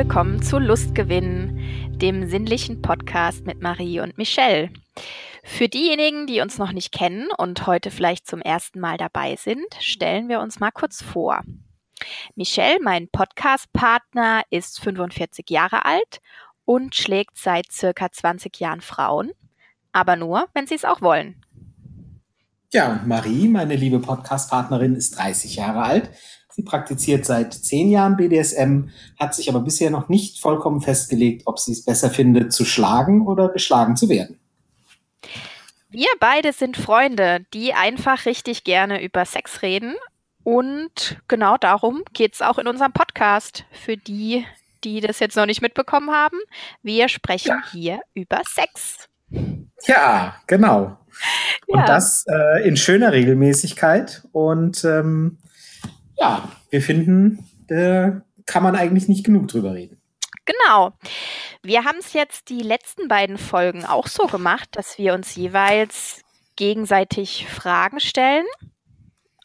willkommen zu Lustgewinn, dem sinnlichen Podcast mit Marie und Michelle. Für diejenigen, die uns noch nicht kennen und heute vielleicht zum ersten Mal dabei sind, stellen wir uns mal kurz vor. Michelle, mein Podcast-Partner, ist 45 Jahre alt und schlägt seit circa 20 Jahren Frauen, aber nur, wenn sie es auch wollen. Ja, Marie, meine liebe Podcast-Partnerin, ist 30 Jahre alt. Sie praktiziert seit zehn Jahren BDSM, hat sich aber bisher noch nicht vollkommen festgelegt, ob sie es besser findet, zu schlagen oder geschlagen zu werden. Wir beide sind Freunde, die einfach richtig gerne über Sex reden. Und genau darum geht es auch in unserem Podcast. Für die, die das jetzt noch nicht mitbekommen haben, wir sprechen ja. hier über Sex. Ja, genau. Ja. Und das äh, in schöner Regelmäßigkeit. Und ähm, ja, wir finden, da kann man eigentlich nicht genug drüber reden. Genau. Wir haben es jetzt die letzten beiden Folgen auch so gemacht, dass wir uns jeweils gegenseitig Fragen stellen.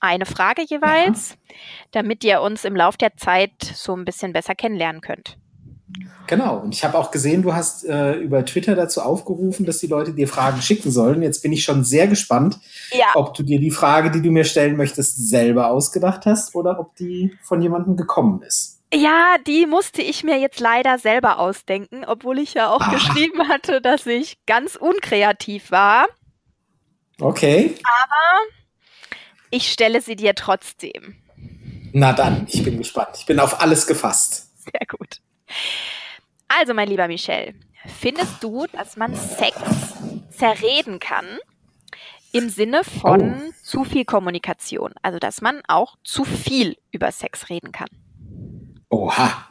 Eine Frage jeweils, ja. damit ihr uns im Laufe der Zeit so ein bisschen besser kennenlernen könnt. Genau, und ich habe auch gesehen, du hast äh, über Twitter dazu aufgerufen, dass die Leute dir Fragen schicken sollen. Jetzt bin ich schon sehr gespannt, ja. ob du dir die Frage, die du mir stellen möchtest, selber ausgedacht hast oder ob die von jemandem gekommen ist. Ja, die musste ich mir jetzt leider selber ausdenken, obwohl ich ja auch ah. geschrieben hatte, dass ich ganz unkreativ war. Okay. Aber ich stelle sie dir trotzdem. Na dann, ich bin gespannt. Ich bin auf alles gefasst. Sehr gut. Also, mein lieber Michel, findest du, dass man Sex zerreden kann im Sinne von oh. zu viel Kommunikation? Also, dass man auch zu viel über Sex reden kann? Oha.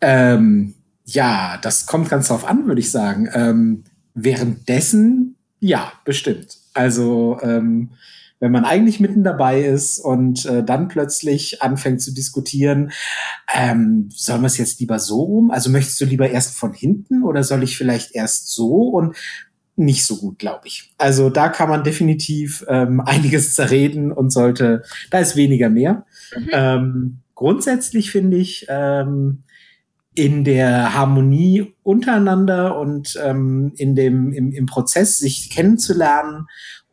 Ähm, ja, das kommt ganz drauf an, würde ich sagen. Ähm, währenddessen, ja, bestimmt. Also, ähm, wenn man eigentlich mitten dabei ist und äh, dann plötzlich anfängt zu diskutieren, ähm, sollen wir es jetzt lieber so rum? Also möchtest du lieber erst von hinten oder soll ich vielleicht erst so? Und nicht so gut, glaube ich. Also da kann man definitiv ähm, einiges zerreden und sollte, da ist weniger mehr. Mhm. Ähm, grundsätzlich finde ich, ähm, in der Harmonie untereinander und ähm, in dem, im, im Prozess sich kennenzulernen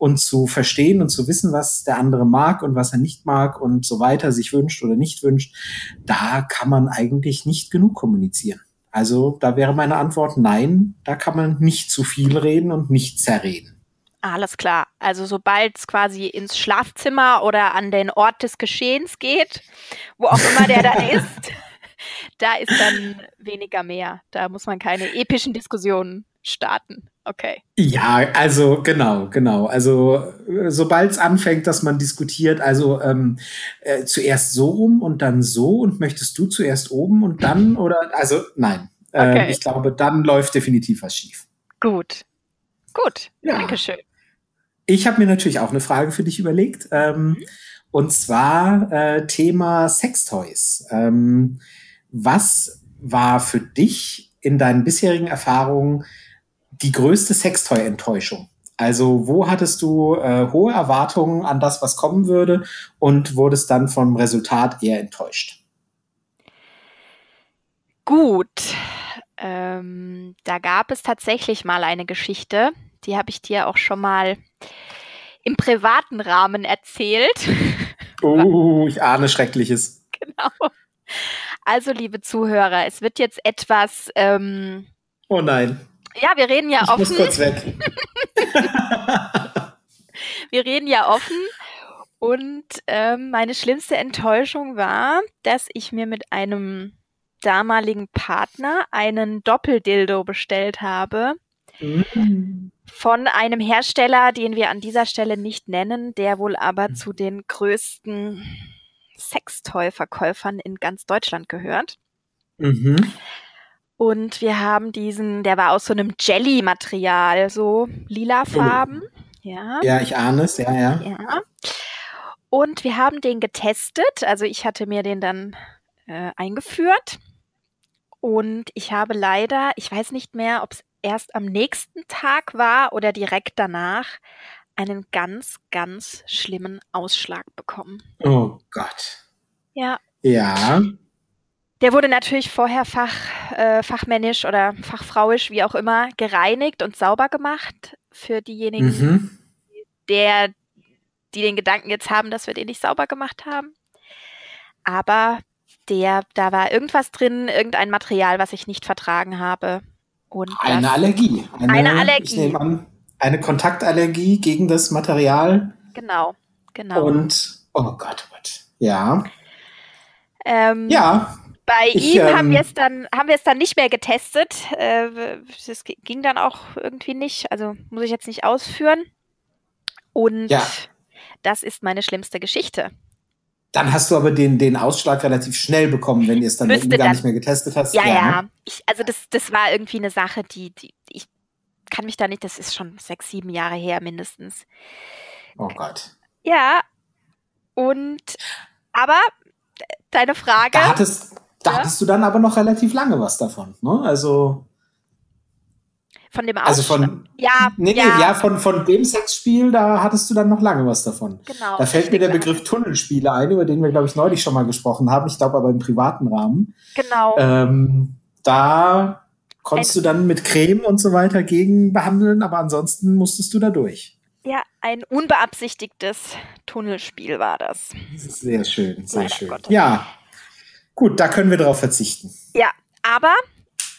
und zu verstehen und zu wissen, was der andere mag und was er nicht mag und so weiter, sich wünscht oder nicht wünscht, da kann man eigentlich nicht genug kommunizieren. Also da wäre meine Antwort nein, da kann man nicht zu viel reden und nicht zerreden. Alles klar. Also sobald es quasi ins Schlafzimmer oder an den Ort des Geschehens geht, wo auch immer der da ist, da ist dann weniger mehr. Da muss man keine epischen Diskussionen starten. Okay. Ja, also genau, genau. Also sobald es anfängt, dass man diskutiert, also ähm, äh, zuerst so rum und dann so und möchtest du zuerst oben und dann oder also nein. Äh, okay. ich glaube, dann läuft definitiv was schief. Gut. Gut. Ja. Dankeschön. Ich habe mir natürlich auch eine Frage für dich überlegt. Ähm, mhm. Und zwar äh, Thema Sextoys. Ähm, was war für dich in deinen bisherigen Erfahrungen die größte Sextoy-Enttäuschung? Also wo hattest du äh, hohe Erwartungen an das, was kommen würde und wurdest dann vom Resultat eher enttäuscht? Gut, ähm, da gab es tatsächlich mal eine Geschichte, die habe ich dir auch schon mal im privaten Rahmen erzählt. Oh, ich ahne Schreckliches. Genau. Also, liebe Zuhörer, es wird jetzt etwas. Ähm, oh nein. Ja, wir reden ja ich offen. Ich muss kurz weg. wir reden ja offen. Und ähm, meine schlimmste Enttäuschung war, dass ich mir mit einem damaligen Partner einen Doppeldildo bestellt habe. Mhm. Von einem Hersteller, den wir an dieser Stelle nicht nennen, der wohl aber mhm. zu den größten Sextoy-Verkäufern in ganz Deutschland gehört. Mhm. Und wir haben diesen, der war aus so einem Jelly-Material, so lila Farben. Oh. Ja. ja, ich ahne es, ja, ja. Ja. Und wir haben den getestet. Also ich hatte mir den dann äh, eingeführt. Und ich habe leider, ich weiß nicht mehr, ob es erst am nächsten Tag war oder direkt danach, einen ganz, ganz schlimmen Ausschlag bekommen. Oh Gott. Ja. Ja. Der wurde natürlich vorher fach, äh, fachmännisch oder fachfrauisch, wie auch immer, gereinigt und sauber gemacht für diejenigen, mhm. der, die den Gedanken jetzt haben, dass wir den nicht sauber gemacht haben. Aber der, da war irgendwas drin, irgendein Material, was ich nicht vertragen habe. Und eine Allergie. Eine, eine Allergie. Ich nehme an, eine Kontaktallergie gegen das Material. Genau, genau. Und, oh Gott, oh Gott. Ja. Ähm, ja. Bei ich, ihm ähm, haben wir es dann, haben wir es dann nicht mehr getestet. Äh, das ging dann auch irgendwie nicht. Also muss ich jetzt nicht ausführen. Und ja. das ist meine schlimmste Geschichte. Dann hast du aber den, den Ausschlag relativ schnell bekommen, wenn ihr es dann gar dann, nicht mehr getestet hast. Ja, ja. ja. Ne? Ich, also das, das war irgendwie eine Sache, die, die ich kann mich da nicht, das ist schon sechs, sieben Jahre her mindestens. Oh Gott. Ja. Und aber deine Frage. Da hattest, da ja? hattest du dann aber noch relativ lange was davon, ne? Also. Von dem Ausschlag. Also von. Ja, nee, nee, ja. ja, von, von dem Sexspiel, da hattest du dann noch lange was davon. Genau. Da fällt mir der Begriff Tunnelspiele ein, über den wir, glaube ich, neulich schon mal gesprochen haben. Ich glaube aber im privaten Rahmen. Genau. Ähm, da konntest ein, du dann mit Creme und so weiter gegen behandeln, aber ansonsten musstest du da durch. Ja, ein unbeabsichtigtes Tunnelspiel war das. Sehr schön, sehr Leider schön. Gottes. Ja, gut, da können wir drauf verzichten. Ja, aber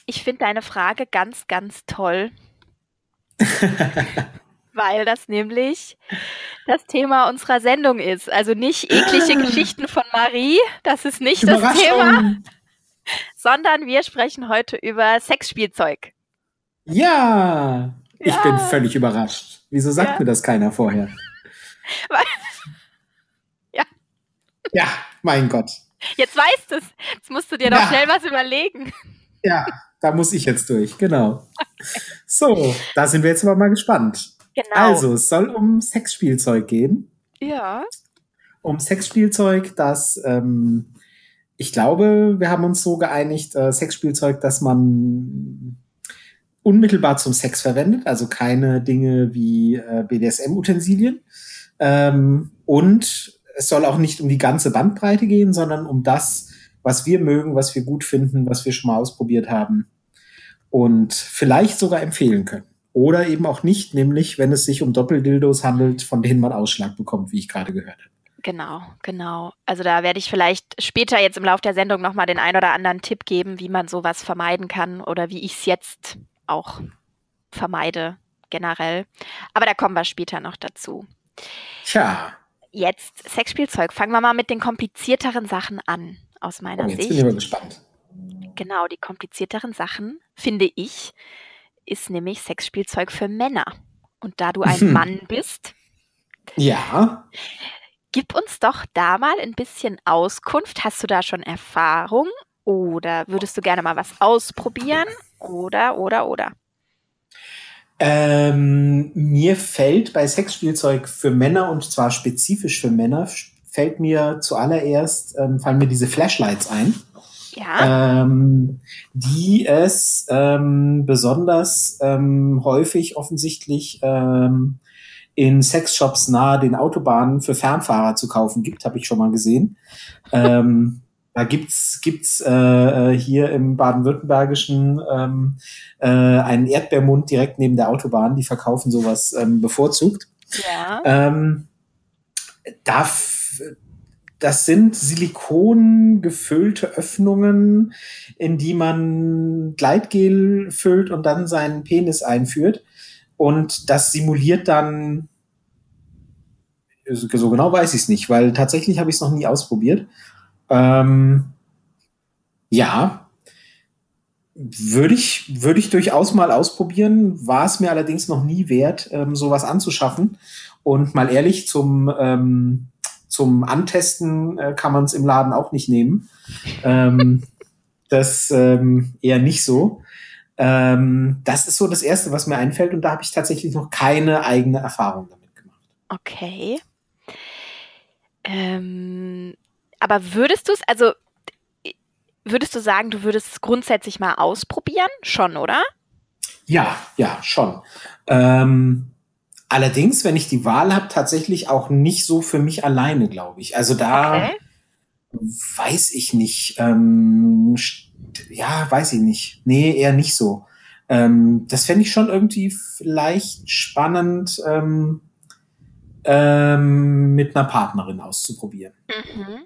ich finde deine Frage ganz, ganz toll. weil das nämlich das Thema unserer Sendung ist. Also nicht eklige Geschichten von Marie, das ist nicht das Thema, sondern wir sprechen heute über Sexspielzeug. Ja, ich ja. bin völlig überrascht. Wieso sagt ja. mir das keiner vorher? ja. Ja, mein Gott. Jetzt weißt du es. Jetzt musst du dir doch ja. schnell was überlegen. Ja, da muss ich jetzt durch, genau. So, da sind wir jetzt aber mal gespannt. Genau. Also, es soll um Sexspielzeug gehen. Ja. Um Sexspielzeug, das, ähm, ich glaube, wir haben uns so geeinigt, äh, Sexspielzeug, das man unmittelbar zum Sex verwendet, also keine Dinge wie äh, BDSM-Utensilien. Ähm, und es soll auch nicht um die ganze Bandbreite gehen, sondern um das, was wir mögen, was wir gut finden, was wir schon mal ausprobiert haben und vielleicht sogar empfehlen können. Oder eben auch nicht, nämlich wenn es sich um Doppeldildos handelt, von denen man Ausschlag bekommt, wie ich gerade gehört habe. Genau, genau. Also da werde ich vielleicht später jetzt im Laufe der Sendung nochmal den ein oder anderen Tipp geben, wie man sowas vermeiden kann oder wie ich es jetzt auch vermeide generell. Aber da kommen wir später noch dazu. Tja. Jetzt Sexspielzeug. Fangen wir mal mit den komplizierteren Sachen an, aus meiner oh, jetzt Sicht. Jetzt bin ich mal gespannt. Genau, die komplizierteren Sachen, finde ich, ist nämlich Sexspielzeug für Männer. Und da du ein hm. Mann bist, ja. Gib uns doch da mal ein bisschen Auskunft. Hast du da schon Erfahrung oder würdest du gerne mal was ausprobieren? Oder, oder, oder? Ähm, mir fällt bei Sexspielzeug für Männer und zwar spezifisch für Männer, fällt mir zuallererst, ähm, fallen mir diese Flashlights ein. Ja. Ähm, die es ähm, besonders ähm, häufig offensichtlich ähm, in Sexshops nahe den Autobahnen für Fernfahrer zu kaufen gibt, habe ich schon mal gesehen. ähm, da gibt's gibt's äh, äh, hier im baden-württembergischen ähm, äh, einen Erdbeermund direkt neben der Autobahn. Die verkaufen sowas ähm, bevorzugt. Ja. Ähm, da, das sind silikongefüllte Öffnungen, in die man Gleitgel füllt und dann seinen Penis einführt. Und das simuliert dann so genau weiß ich es nicht, weil tatsächlich habe ich es noch nie ausprobiert. Ähm, ja, würde ich, würde ich durchaus mal ausprobieren. War es mir allerdings noch nie wert, ähm, sowas anzuschaffen. Und mal ehrlich, zum, ähm, zum Antesten äh, kann man es im Laden auch nicht nehmen. Ähm, das ähm, eher nicht so. Ähm, das ist so das Erste, was mir einfällt. Und da habe ich tatsächlich noch keine eigene Erfahrung damit gemacht. Okay. Ähm, aber würdest du es, also würdest du sagen, du würdest es grundsätzlich mal ausprobieren? Schon, oder? Ja, ja, schon. Ähm, allerdings, wenn ich die Wahl habe, tatsächlich auch nicht so für mich alleine, glaube ich. Also da, okay. weiß ich nicht. Ähm, ja, weiß ich nicht. Nee, eher nicht so. Ähm, das fände ich schon irgendwie vielleicht spannend, ähm, ähm, mit einer Partnerin auszuprobieren. Mhm.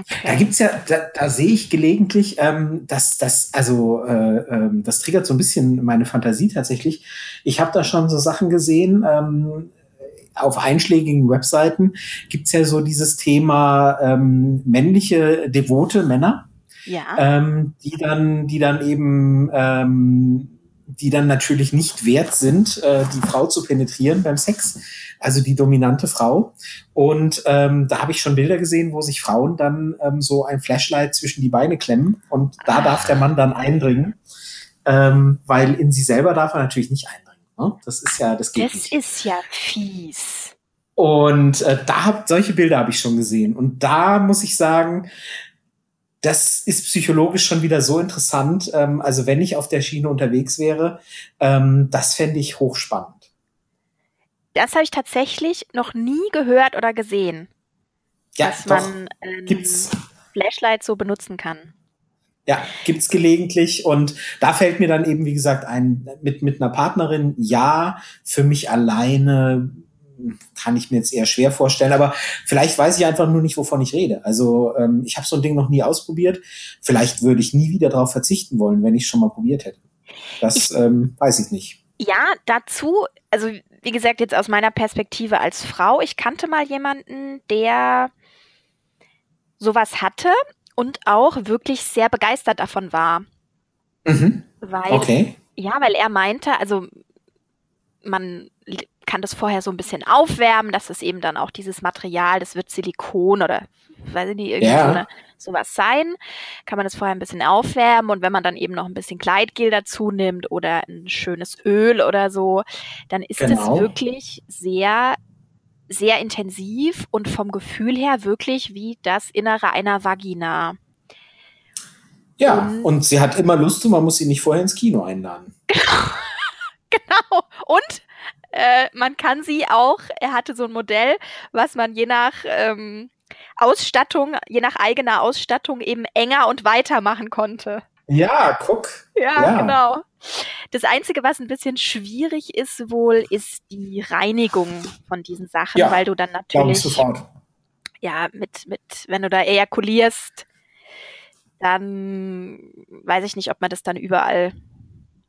Okay. Da gibt's ja, da, da sehe ich gelegentlich, ähm, dass das, also äh, ähm, das triggert so ein bisschen meine Fantasie tatsächlich. Ich habe da schon so Sachen gesehen, ähm, auf einschlägigen Webseiten gibt's ja so dieses Thema ähm, männliche devote Männer, ja. ähm, die dann, die dann eben ähm, die dann natürlich nicht wert sind, äh, die Frau zu penetrieren beim Sex, also die dominante Frau. Und ähm, da habe ich schon Bilder gesehen, wo sich Frauen dann ähm, so ein Flashlight zwischen die Beine klemmen und da darf der Mann dann eindringen, ähm, weil in sie selber darf er natürlich nicht eindringen. Ne? Das ist ja, das geht das nicht. Das ist ja fies. Und äh, da hab, solche Bilder habe ich schon gesehen. Und da muss ich sagen, das ist psychologisch schon wieder so interessant. Ähm, also wenn ich auf der Schiene unterwegs wäre, ähm, das fände ich hochspannend. Das habe ich tatsächlich noch nie gehört oder gesehen. Ja, dass doch, man ähm, gibt's. Flashlight so benutzen kann. Ja, gibt's gelegentlich und da fällt mir dann eben, wie gesagt, ein mit mit einer Partnerin ja, für mich alleine kann ich mir jetzt eher schwer vorstellen, aber vielleicht weiß ich einfach nur nicht, wovon ich rede. Also ähm, ich habe so ein Ding noch nie ausprobiert. Vielleicht würde ich nie wieder darauf verzichten wollen, wenn ich schon mal probiert hätte. Das ich, ähm, weiß ich nicht. Ja, dazu, also wie gesagt, jetzt aus meiner Perspektive als Frau, ich kannte mal jemanden, der sowas hatte und auch wirklich sehr begeistert davon war. Mhm. Weil, okay. Ja, weil er meinte, also man kann das vorher so ein bisschen aufwärmen, dass es eben dann auch dieses Material, das wird Silikon oder weiß ich nicht, irgendwie ja. so eine, sowas sein. Kann man das vorher ein bisschen aufwärmen und wenn man dann eben noch ein bisschen Gleitgel dazu nimmt oder ein schönes Öl oder so, dann ist es genau. wirklich sehr sehr intensiv und vom Gefühl her wirklich wie das Innere einer Vagina. Ja, und, und sie hat immer Lust und man muss sie nicht vorher ins Kino einladen. genau. Und äh, man kann sie auch, er hatte so ein Modell, was man je nach ähm, Ausstattung, je nach eigener Ausstattung eben enger und weiter machen konnte. Ja, guck. Ja, ja, genau. Das Einzige, was ein bisschen schwierig ist wohl, ist die Reinigung von diesen Sachen, ja, weil du dann natürlich. Sofort. Ja, mit, mit, wenn du da ejakulierst, dann weiß ich nicht, ob man das dann überall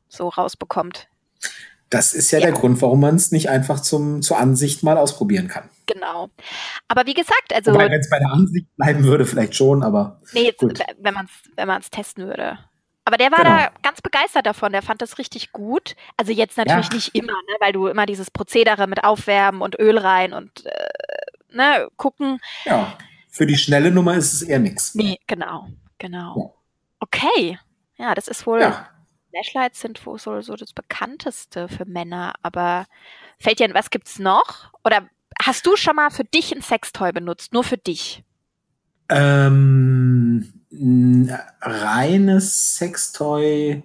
so rausbekommt. Das ist ja, ja. der Grund, warum man es nicht einfach zum, zur Ansicht mal ausprobieren kann. Genau. Aber wie gesagt, also. wenn es bei der Ansicht bleiben würde, vielleicht schon, aber. Nee, jetzt, gut. wenn man es wenn testen würde. Aber der war genau. da ganz begeistert davon, der fand das richtig gut. Also jetzt natürlich ja. nicht immer, ne, weil du immer dieses Prozedere mit Aufwärmen und Öl rein und äh, ne, gucken. Ja, für die schnelle Nummer ist es eher nichts. Nee, genau, genau. Ja. Okay. Ja, das ist wohl ja. Flashlights sind wohl so, so das bekannteste für Männer, aber fällt dir, was gibt's noch? Oder hast du schon mal für dich ein Sextoy benutzt? Nur für dich? Ähm, reines Sextoy.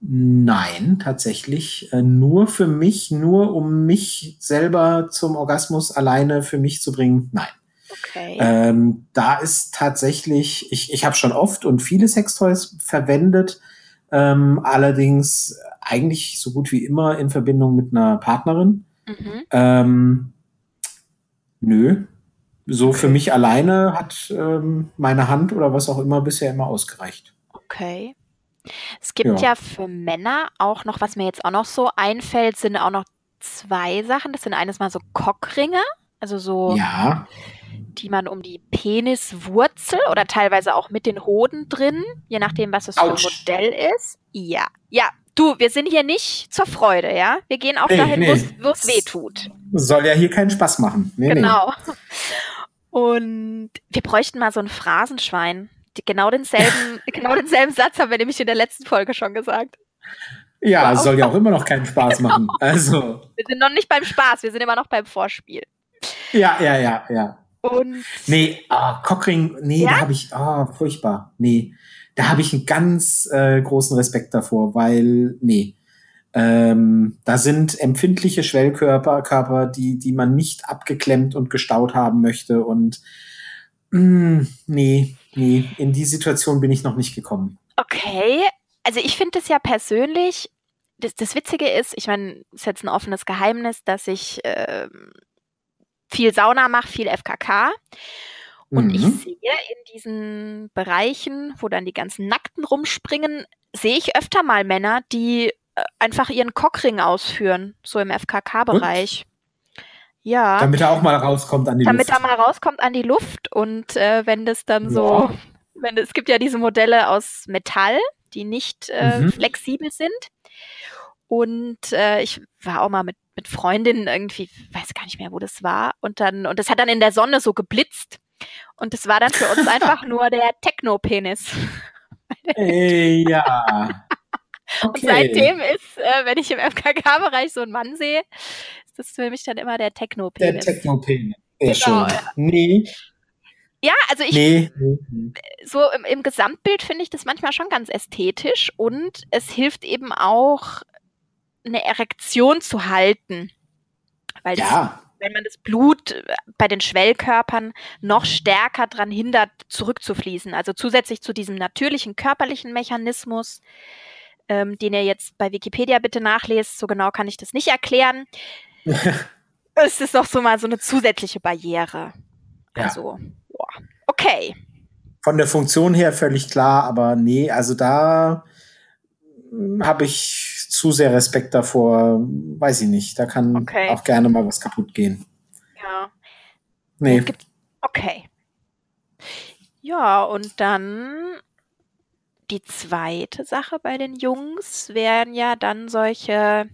Nein, tatsächlich. Äh, nur für mich, nur um mich selber zum Orgasmus alleine für mich zu bringen. Nein. Okay. Ähm, da ist tatsächlich, ich, ich habe schon oft und viele Sextoys verwendet, ähm, allerdings eigentlich so gut wie immer in Verbindung mit einer Partnerin. Mhm. Ähm, nö. So okay. für mich alleine hat ähm, meine Hand oder was auch immer bisher immer ausgereicht. Okay. Es gibt ja. ja für Männer auch noch, was mir jetzt auch noch so einfällt, sind auch noch zwei Sachen. Das sind eines mal so Cockringe, also so ja die man um die Peniswurzel oder teilweise auch mit den Hoden drin, je nachdem, was es für ein Modell ist. Ja, ja. Du, wir sind hier nicht zur Freude, ja? Wir gehen auch nee, dahin, nee. wo es weh tut. Soll ja hier keinen Spaß machen. Nee, genau. Und wir bräuchten mal so ein Phrasenschwein. Genau denselben, genau denselben Satz haben wir nämlich in der letzten Folge schon gesagt. Ja, soll ja auch immer noch keinen Spaß genau. machen. Also. Wir sind noch nicht beim Spaß, wir sind immer noch beim Vorspiel. Ja, ja, ja, ja. Und nee, ah, Cockring, nee, ja? da habe ich, ah, furchtbar. Nee, da habe ich einen ganz äh, großen Respekt davor, weil, nee, ähm, da sind empfindliche Schwellkörper, Körper, die, die man nicht abgeklemmt und gestaut haben möchte. Und Mm, nee, nee, in die Situation bin ich noch nicht gekommen. Okay, also ich finde es ja persönlich, das, das Witzige ist, ich meine, es ist jetzt ein offenes Geheimnis, dass ich äh, viel Sauna mache, viel FKK. Und mhm. ich sehe in diesen Bereichen, wo dann die ganzen Nackten rumspringen, sehe ich öfter mal Männer, die äh, einfach ihren Cockring ausführen, so im FKK-Bereich. Ja. Damit er auch mal rauskommt an die damit Luft. Damit er mal rauskommt an die Luft. Und äh, wenn das dann ja. so, wenn es gibt ja diese Modelle aus Metall, die nicht äh, mhm. flexibel sind. Und äh, ich war auch mal mit, mit Freundinnen irgendwie, weiß gar nicht mehr, wo das war. Und dann, und das hat dann in der Sonne so geblitzt. Und das war dann für uns einfach nur der Techno-Penis. Ey, ja. Okay. Und seitdem ist, äh, wenn ich im FKK-Bereich so einen Mann sehe, ist das für mich dann immer der Techno-Penis. Der Techno-Penis. Sehr genau, schön. Ja. Nee. Ja, also ich, nee. so im, im Gesamtbild finde ich das manchmal schon ganz ästhetisch und es hilft eben auch, eine Erektion zu halten. Weil ja. das, wenn man das Blut äh, bei den Schwellkörpern noch stärker daran hindert, zurückzufließen. Also zusätzlich zu diesem natürlichen körperlichen Mechanismus, ähm, den ihr jetzt bei Wikipedia bitte nachlest, so genau kann ich das nicht erklären. es ist noch so mal so eine zusätzliche Barriere. Ja. Also, boah. okay. Von der Funktion her völlig klar, aber nee, also da habe ich zu sehr Respekt davor, weiß ich nicht. Da kann okay. auch gerne mal was kaputt gehen. Ja. Nee. okay. Ja, und dann die zweite Sache bei den Jungs wären ja dann solche,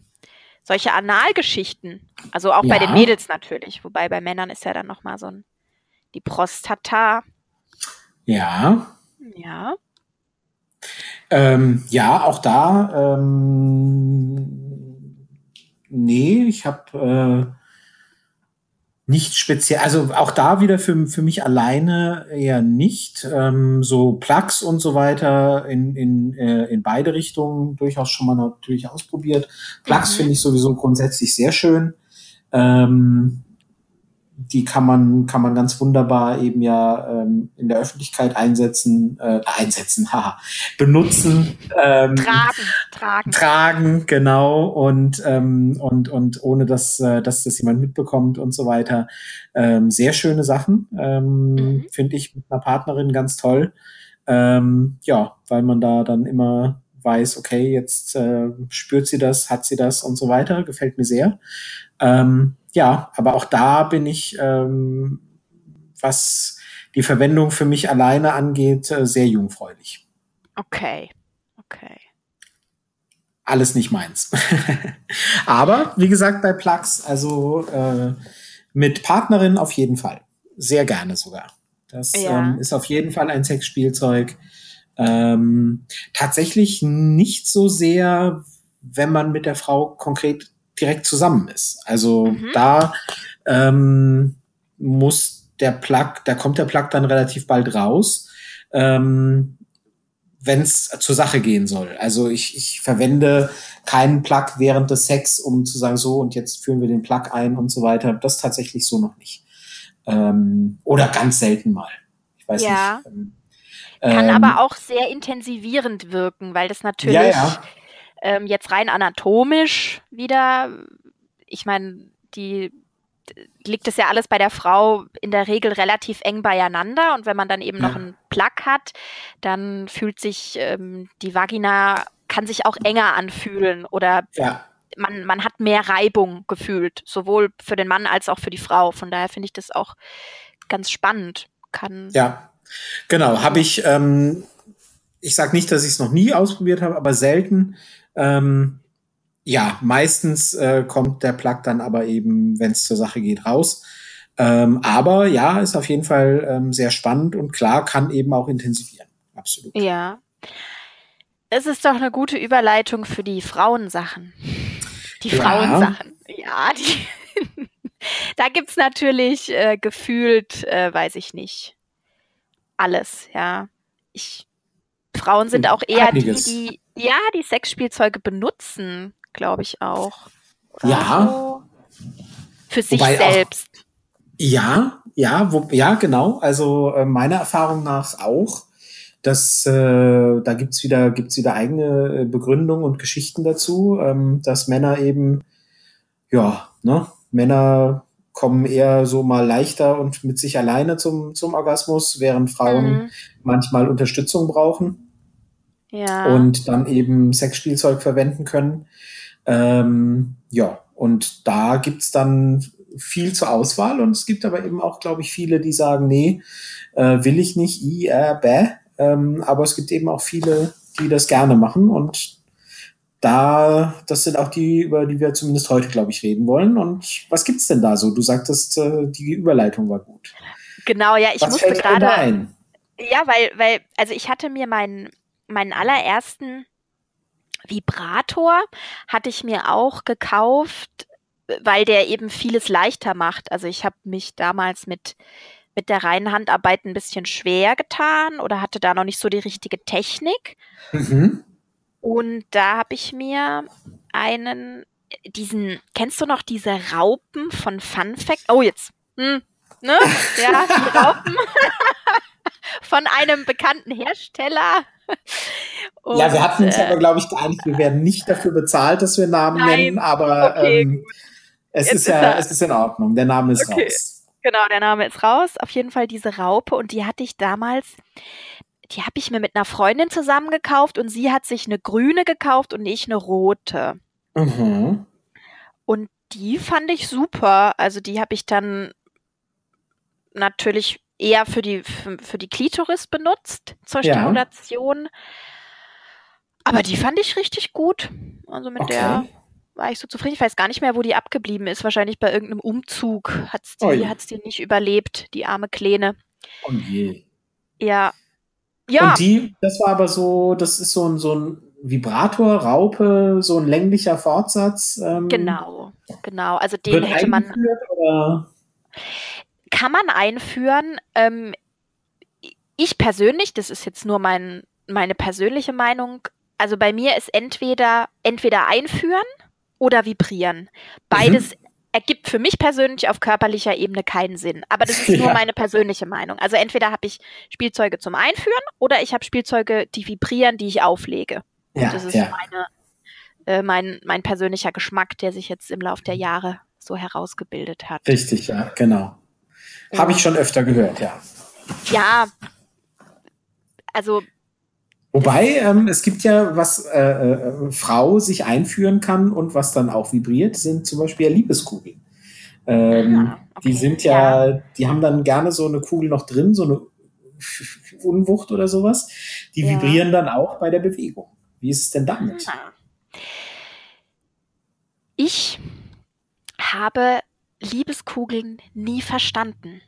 solche Analgeschichten. Also auch ja. bei den Mädels natürlich. Wobei bei Männern ist ja dann nochmal so ein, die Prostata. Ja. Ja. Ähm, ja, auch da, ähm, nee, ich habe äh, nicht speziell, also auch da wieder für, für mich alleine eher nicht. Ähm, so Plugs und so weiter in, in, äh, in beide Richtungen durchaus schon mal natürlich ausprobiert. Plugs mhm. finde ich sowieso grundsätzlich sehr schön. Ähm, die kann man, kann man ganz wunderbar eben ja ähm, in der Öffentlichkeit einsetzen, äh, einsetzen, haha, benutzen. Ähm, tragen, tragen. Tragen, genau, und, ähm, und, und ohne dass, äh, dass das jemand mitbekommt und so weiter. Ähm, sehr schöne Sachen, ähm, mhm. finde ich mit einer Partnerin ganz toll. Ähm, ja, weil man da dann immer weiß, okay, jetzt äh, spürt sie das, hat sie das und so weiter, gefällt mir sehr. Ähm, ja, aber auch da bin ich, ähm, was die Verwendung für mich alleine angeht, äh, sehr jungfräulich. Okay, okay. Alles nicht meins. aber wie gesagt, bei Plugs, also äh, mit Partnerin auf jeden Fall. Sehr gerne sogar. Das ja. ähm, ist auf jeden Fall ein Sexspielzeug. Ähm, tatsächlich nicht so sehr, wenn man mit der Frau konkret direkt zusammen ist. Also mhm. da ähm, muss der Plug, da kommt der Plug dann relativ bald raus, ähm, wenn es zur Sache gehen soll. Also ich, ich verwende keinen Plug während des Sex, um zu sagen, so und jetzt führen wir den Plug ein und so weiter. Das tatsächlich so noch nicht. Ähm, oder ganz selten mal. Ich weiß ja. nicht. Ähm, Kann aber ähm, auch sehr intensivierend wirken, weil das natürlich ja, ja ähm, jetzt rein anatomisch wieder, ich meine, die liegt es ja alles bei der Frau in der Regel relativ eng beieinander und wenn man dann eben ja. noch einen Plug hat, dann fühlt sich ähm, die Vagina kann sich auch enger anfühlen oder ja. man, man hat mehr Reibung gefühlt, sowohl für den Mann als auch für die Frau. Von daher finde ich das auch ganz spannend. Kann ja, genau. Habe ich, ähm, ich sage nicht, dass ich es noch nie ausprobiert habe, aber selten ähm, ja, meistens äh, kommt der Plug dann aber eben, wenn es zur Sache geht, raus. Ähm, aber ja, ist auf jeden Fall ähm, sehr spannend und klar, kann eben auch intensivieren. Absolut. Ja. Es ist doch eine gute Überleitung für die Frauensachen. Die ja. Frauensachen. Ja, die. da gibt's natürlich äh, gefühlt, äh, weiß ich nicht, alles, ja. Ich, Frauen sind auch eher Einiges. die, die ja, die Sexspielzeuge benutzen, glaube ich auch. Ja. für sich Wobei selbst. Auch, ja, ja, wo, ja, genau. Also äh, meiner Erfahrung nach auch. Das, äh, da gibt's wieder, gibt's wieder eigene äh, Begründungen und Geschichten dazu, ähm, dass Männer eben, ja, ne, Männer kommen eher so mal leichter und mit sich alleine zum, zum Orgasmus, während Frauen mhm. manchmal Unterstützung brauchen. Ja. Und dann eben Sexspielzeug verwenden können. Ähm, ja, und da gibt's dann viel zur Auswahl und es gibt aber eben auch, glaube ich, viele, die sagen, nee, äh, will ich nicht, i, äh, bäh. Ähm, aber es gibt eben auch viele, die das gerne machen und da, das sind auch die, über die wir zumindest heute, glaube ich, reden wollen. Und was gibt's denn da so? Du sagtest, äh, die Überleitung war gut. Genau, ja, ich was musste gerade. Ja, weil, weil, also ich hatte mir meinen, meinen allerersten Vibrator hatte ich mir auch gekauft, weil der eben vieles leichter macht. Also ich habe mich damals mit mit der reinen Handarbeit ein bisschen schwer getan oder hatte da noch nicht so die richtige Technik. Mhm. Und da habe ich mir einen, diesen, kennst du noch diese Raupen von Fun Fact? Oh, jetzt. Hm, ne? Ja, die Raupen von einem bekannten Hersteller. Und, ja, wir hatten uns äh, aber, glaube ich, geeinigt, wir werden nicht dafür bezahlt, dass wir Namen nein, nennen, aber okay, ähm, es, ist ja, es ist in Ordnung. Der Name ist okay. raus. Genau, der Name ist raus. Auf jeden Fall diese Raupe und die hatte ich damals die habe ich mir mit einer Freundin zusammen gekauft und sie hat sich eine grüne gekauft und ich eine rote. Mhm. Und die fand ich super. Also die habe ich dann natürlich eher für die, für, für die Klitoris benutzt, zur ja. Stimulation. Aber die fand ich richtig gut. Also mit okay. der war ich so zufrieden. Ich weiß gar nicht mehr, wo die abgeblieben ist. Wahrscheinlich bei irgendeinem Umzug hat es die, hat's die nicht überlebt, die arme Kleine. Oh je. Ja, ja. Und die, das war aber so, das ist so ein, so ein Vibrator, Raupe, so ein länglicher Fortsatz. Ähm, genau, genau. Also den hätte man. Oder? Kann man einführen. Ähm, ich persönlich, das ist jetzt nur mein, meine persönliche Meinung, also bei mir ist entweder, entweder einführen oder vibrieren. Beides mhm ergibt für mich persönlich auf körperlicher Ebene keinen Sinn. Aber das ist nur meine persönliche Meinung. Also entweder habe ich Spielzeuge zum Einführen oder ich habe Spielzeuge, die vibrieren, die ich auflege. Ja, das ist ja. meine, äh, mein, mein persönlicher Geschmack, der sich jetzt im Laufe der Jahre so herausgebildet hat. Richtig, ja, genau. Ja. Habe ich schon öfter gehört, ja. Ja, also Wobei, ähm, es gibt ja, was äh, äh, Frau sich einführen kann und was dann auch vibriert, sind zum Beispiel ja Liebeskugeln. Ähm, ah, okay. Die sind ja, ja, die haben dann gerne so eine Kugel noch drin, so eine Unwucht oder sowas. Die ja. vibrieren dann auch bei der Bewegung. Wie ist es denn damit? Ah. Ich habe Liebeskugeln nie verstanden.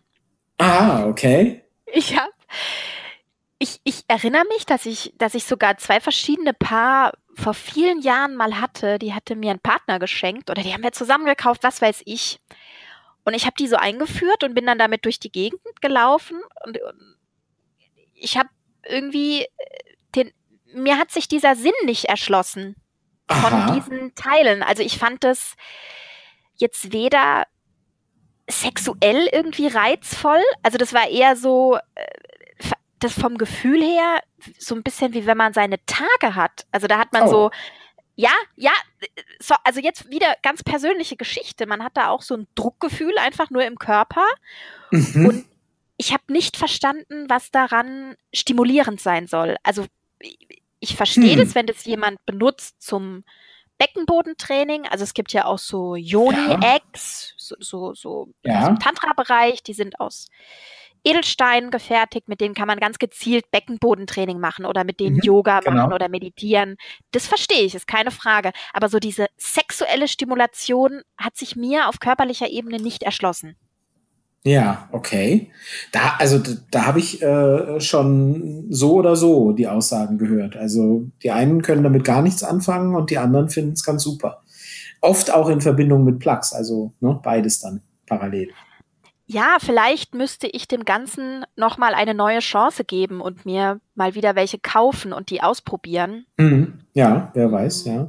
Ah, okay. Ich habe ich, ich erinnere mich, dass ich, dass ich sogar zwei verschiedene Paar vor vielen Jahren mal hatte. Die hatte mir ein Partner geschenkt oder die haben wir zusammen gekauft, was weiß ich. Und ich habe die so eingeführt und bin dann damit durch die Gegend gelaufen und, und ich habe irgendwie äh, den, mir hat sich dieser Sinn nicht erschlossen von Aha. diesen Teilen. Also ich fand das jetzt weder sexuell irgendwie reizvoll, also das war eher so, äh, das vom Gefühl her so ein bisschen wie wenn man seine Tage hat. Also da hat man oh. so, ja, ja, so, also jetzt wieder ganz persönliche Geschichte. Man hat da auch so ein Druckgefühl einfach nur im Körper. Mhm. Und ich habe nicht verstanden, was daran stimulierend sein soll. Also ich verstehe hm. das, wenn das jemand benutzt zum Beckenbodentraining. Also es gibt ja auch so Yoni-Eggs, so, so, so ja. im Tantra-Bereich, die sind aus Edelstein gefertigt, mit denen kann man ganz gezielt Beckenbodentraining machen oder mit denen mhm, Yoga genau. machen oder meditieren. Das verstehe ich, ist keine Frage. Aber so diese sexuelle Stimulation hat sich mir auf körperlicher Ebene nicht erschlossen. Ja, okay. Da, also da, da habe ich äh, schon so oder so die Aussagen gehört. Also die einen können damit gar nichts anfangen und die anderen finden es ganz super. Oft auch in Verbindung mit Plugs, also ne, beides dann parallel ja, vielleicht müsste ich dem Ganzen nochmal eine neue Chance geben und mir mal wieder welche kaufen und die ausprobieren. Mhm. Ja, wer weiß, ja.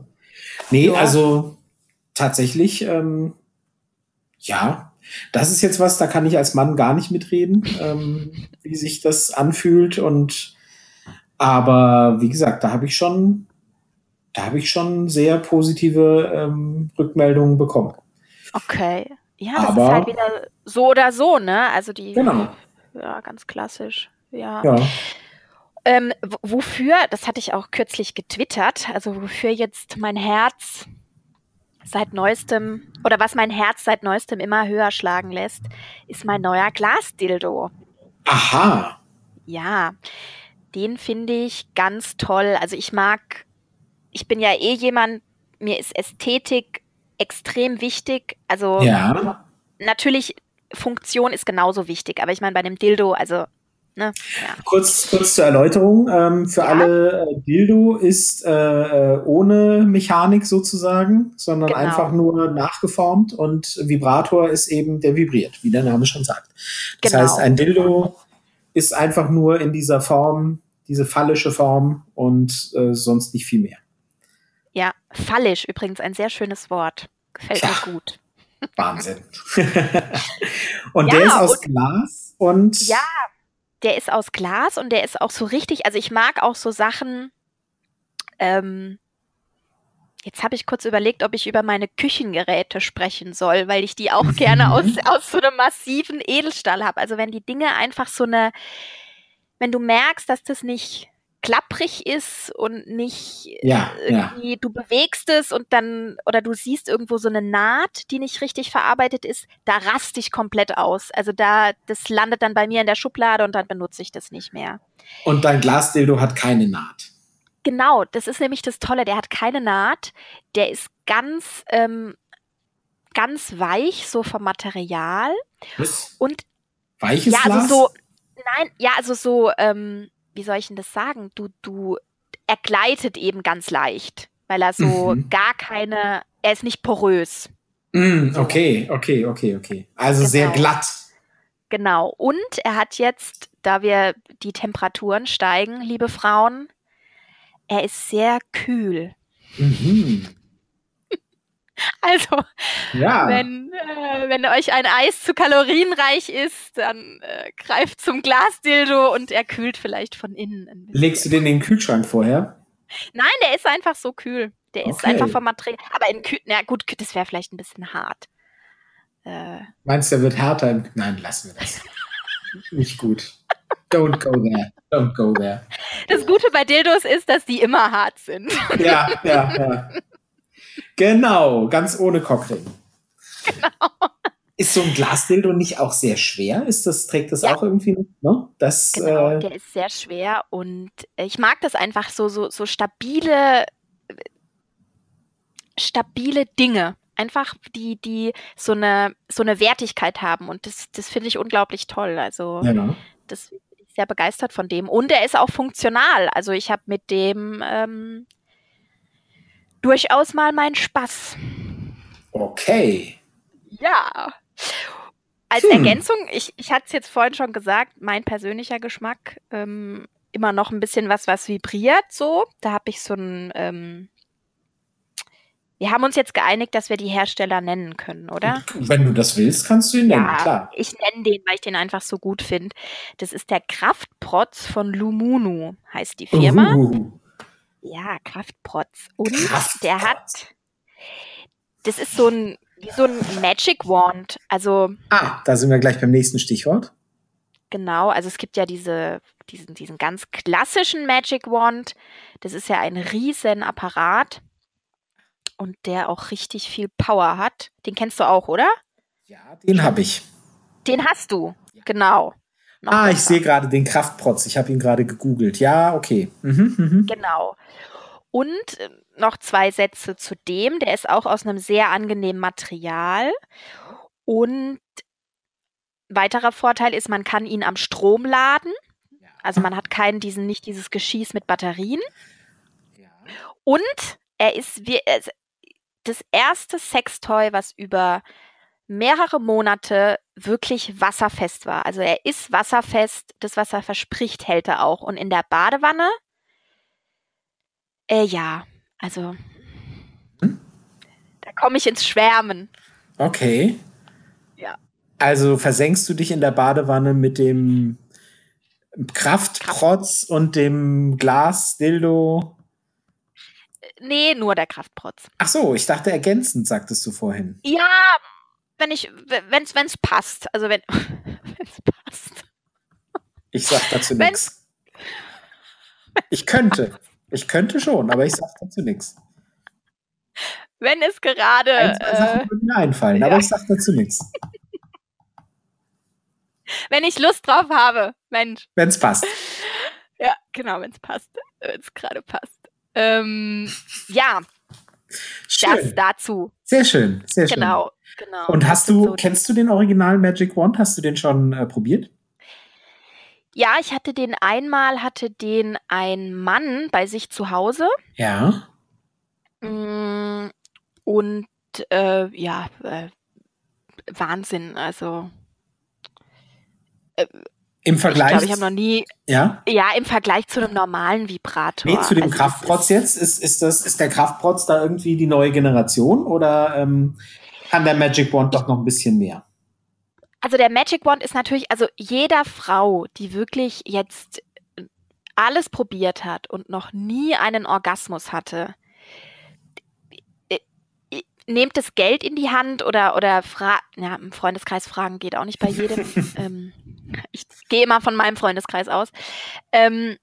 Nee, ja. also tatsächlich, ähm, Ja, das ist jetzt was, da kann ich als Mann gar nicht mitreden, ähm, wie sich das anfühlt. Und aber wie gesagt, da habe ich schon, da habe ich schon sehr positive ähm, Rückmeldungen bekommen. Okay. Ja, das aber, ist halt wieder so oder so, ne? Also die. Genau. Ja, ganz klassisch. Ja. ja. Ähm, wofür, das hatte ich auch kürzlich getwittert, also wofür jetzt mein Herz seit neuestem oder was mein Herz seit neuestem immer höher schlagen lässt, ist mein neuer Glasdildo. Aha. Ja, den finde ich ganz toll. Also ich mag, ich bin ja eh jemand, mir ist Ästhetik extrem wichtig. Also ja. natürlich Funktion ist genauso wichtig, aber ich meine bei dem Dildo, also Ne? Ja. Kurz, kurz zur Erläuterung. Ähm, für ja. alle, äh, Dildo ist äh, äh, ohne Mechanik sozusagen, sondern genau. einfach nur nachgeformt und Vibrator ist eben, der vibriert, wie der Name schon sagt. Das genau. heißt, ein Dildo ist einfach nur in dieser Form, diese phallische Form und äh, sonst nicht viel mehr. Ja, phallisch übrigens ein sehr schönes Wort. Gefällt ja. mir gut. Wahnsinn. und ja, der ist aus und, Glas und. Ja, der ist aus Glas und der ist auch so richtig, also ich mag auch so Sachen, ähm, jetzt habe ich kurz überlegt, ob ich über meine Küchengeräte sprechen soll, weil ich die auch gerne aus, aus so einem massiven Edelstahl habe. Also wenn die Dinge einfach so eine, wenn du merkst, dass das nicht klapprig ist und nicht ja, irgendwie, ja. du bewegst es und dann, oder du siehst irgendwo so eine Naht, die nicht richtig verarbeitet ist, da raste ich komplett aus. Also da, das landet dann bei mir in der Schublade und dann benutze ich das nicht mehr. Und dein Glasdildo hat keine Naht. Genau, das ist nämlich das Tolle, der hat keine Naht, der ist ganz, ähm, ganz weich, so vom Material. Was? Und Weiches ja, also Glas? so, nein, ja, also so, ähm, wie soll ich denn das sagen? Du, du, er gleitet eben ganz leicht, weil er so mhm. gar keine, er ist nicht porös. Mm, okay, okay, okay, okay. Also genau. sehr glatt. Genau. Und er hat jetzt, da wir die Temperaturen steigen, liebe Frauen, er ist sehr kühl. Mhm. Also, ja. wenn, äh, wenn euch ein Eis zu kalorienreich ist, dann äh, greift zum Glasdildo und er kühlt vielleicht von innen ein bisschen. Legst du den in den Kühlschrank vorher? Nein, der ist einfach so kühl. Der okay. ist einfach vom Material. Aber in Kühl, na gut, das wäre vielleicht ein bisschen hart. Äh, Meinst du, der wird härter? Im Nein, lassen wir das. Nicht gut. Don't go there. Don't go there. Das Gute bei Dildos ist, dass die immer hart sind. Ja, ja, ja. Genau, ganz ohne Cockring. Genau. Ist so ein Glasdildo nicht auch sehr schwer? Ist das, trägt das ja. auch irgendwie, ne? Das, genau, äh, der ist sehr schwer und ich mag das einfach so, so, so stabile, stabile Dinge. Einfach, die, die so eine, so eine Wertigkeit haben. Und das, das finde ich unglaublich toll. Also, ja. das bin ich sehr begeistert von dem. Und er ist auch funktional. Also, ich habe mit dem ähm, durchaus mal mein Spaß. Okay. Ja. Als hm. Ergänzung, ich, ich hatte es jetzt vorhin schon gesagt, mein persönlicher Geschmack, ähm, immer noch ein bisschen was, was vibriert so. Da habe ich so ein, ähm, wir haben uns jetzt geeinigt, dass wir die Hersteller nennen können, oder? Wenn du das willst, kannst du ihn nennen, ja, klar. Ich nenne den, weil ich den einfach so gut finde. Das ist der Kraftprotz von Lumunu, heißt die Firma. Uh. Ja, Kraftprotz. Und Kraftprotz. der hat, das ist so ein, wie so ein Magic Wand. Also. Ah, da sind wir gleich beim nächsten Stichwort. Genau, also es gibt ja diese, diesen, diesen ganz klassischen Magic Wand. Das ist ja ein riesen Apparat und der auch richtig viel Power hat. Den kennst du auch, oder? Ja, den habe ich. Den hast du, ja. genau. Noch ah, besser. ich sehe gerade den Kraftprotz. Ich habe ihn gerade gegoogelt. Ja, okay. Mhm, mhm. Genau. Und äh, noch zwei Sätze zu dem. Der ist auch aus einem sehr angenehmen Material. Und weiterer Vorteil ist, man kann ihn am Strom laden. Also man hat keinen diesen, nicht dieses Geschieß mit Batterien. Und er ist wie, das erste Sextoy, was über mehrere Monate wirklich wasserfest war. Also er ist wasserfest, das, was er verspricht, hält er auch. Und in der Badewanne, äh, ja, also hm? da komme ich ins Schwärmen. Okay. Also versenkst du dich in der Badewanne mit dem Kraftprotz und dem Glas-Dildo? Nee, nur der Kraftprotz. Ach so, ich dachte ergänzend, sagtest du vorhin. Ja, wenn ich, wenn es passt. Also wenn es passt. Ich sag dazu nichts. Ich könnte. Ich könnte schon, aber ich sag dazu nichts. Wenn es gerade. Ein, zwei Sachen äh, würden mir einfallen, ja. aber ich sag dazu nichts. Wenn ich Lust drauf habe, Mensch. Wenn es passt. Ja, genau, wenn es passt. Wenn es gerade passt. Ähm, ja. Schön. Das dazu. Sehr schön, sehr schön. Genau, genau. Und hast du, so kennst du den Original Magic Wand? Hast du den schon äh, probiert? Ja, ich hatte den einmal, hatte den ein Mann bei sich zu Hause. Ja. Mm, und äh, ja, äh, Wahnsinn. Also äh, im Vergleich. Ich glaube, ich habe noch nie. Ja. Ja, im Vergleich zu einem normalen Vibrator. Nee, zu dem also Kraftprotz jetzt. Ist, ist, das, ist der Kraftprotz da irgendwie die neue Generation oder ähm, kann der Magic Wand doch noch ein bisschen mehr? Also der Magic Wand ist natürlich, also jeder Frau, die wirklich jetzt alles probiert hat und noch nie einen Orgasmus hatte, nehmt das Geld in die Hand oder, oder fra ja, im Freundeskreis fragen geht auch nicht bei jedem. ähm, ich gehe immer von meinem Freundeskreis aus. Ähm,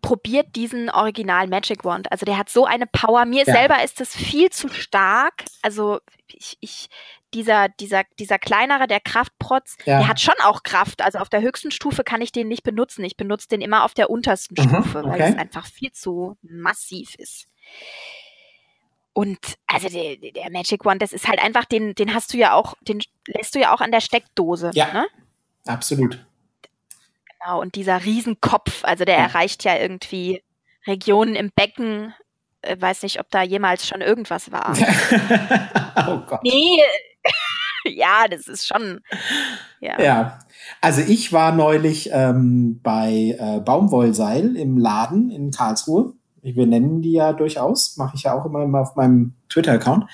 probiert diesen Original Magic Wand. Also der hat so eine Power. Mir ja. selber ist das viel zu stark. Also ich, ich dieser, dieser, dieser kleinere, der Kraftprotz, ja. der hat schon auch Kraft. Also auf der höchsten Stufe kann ich den nicht benutzen. Ich benutze den immer auf der untersten mhm, Stufe, okay. weil es einfach viel zu massiv ist. Und also der, der, Magic Wand, das ist halt einfach, den, den hast du ja auch, den lässt du ja auch an der Steckdose. Ja. Ne? Absolut. Genau, und dieser Riesenkopf, also der ja. erreicht ja irgendwie Regionen im Becken. Äh, weiß nicht, ob da jemals schon irgendwas war. oh Gott. Nee, ja, das ist schon. Ja. ja. Also ich war neulich ähm, bei äh, Baumwollseil im Laden in Karlsruhe wir nennen die ja durchaus, mache ich ja auch immer auf meinem Twitter-Account.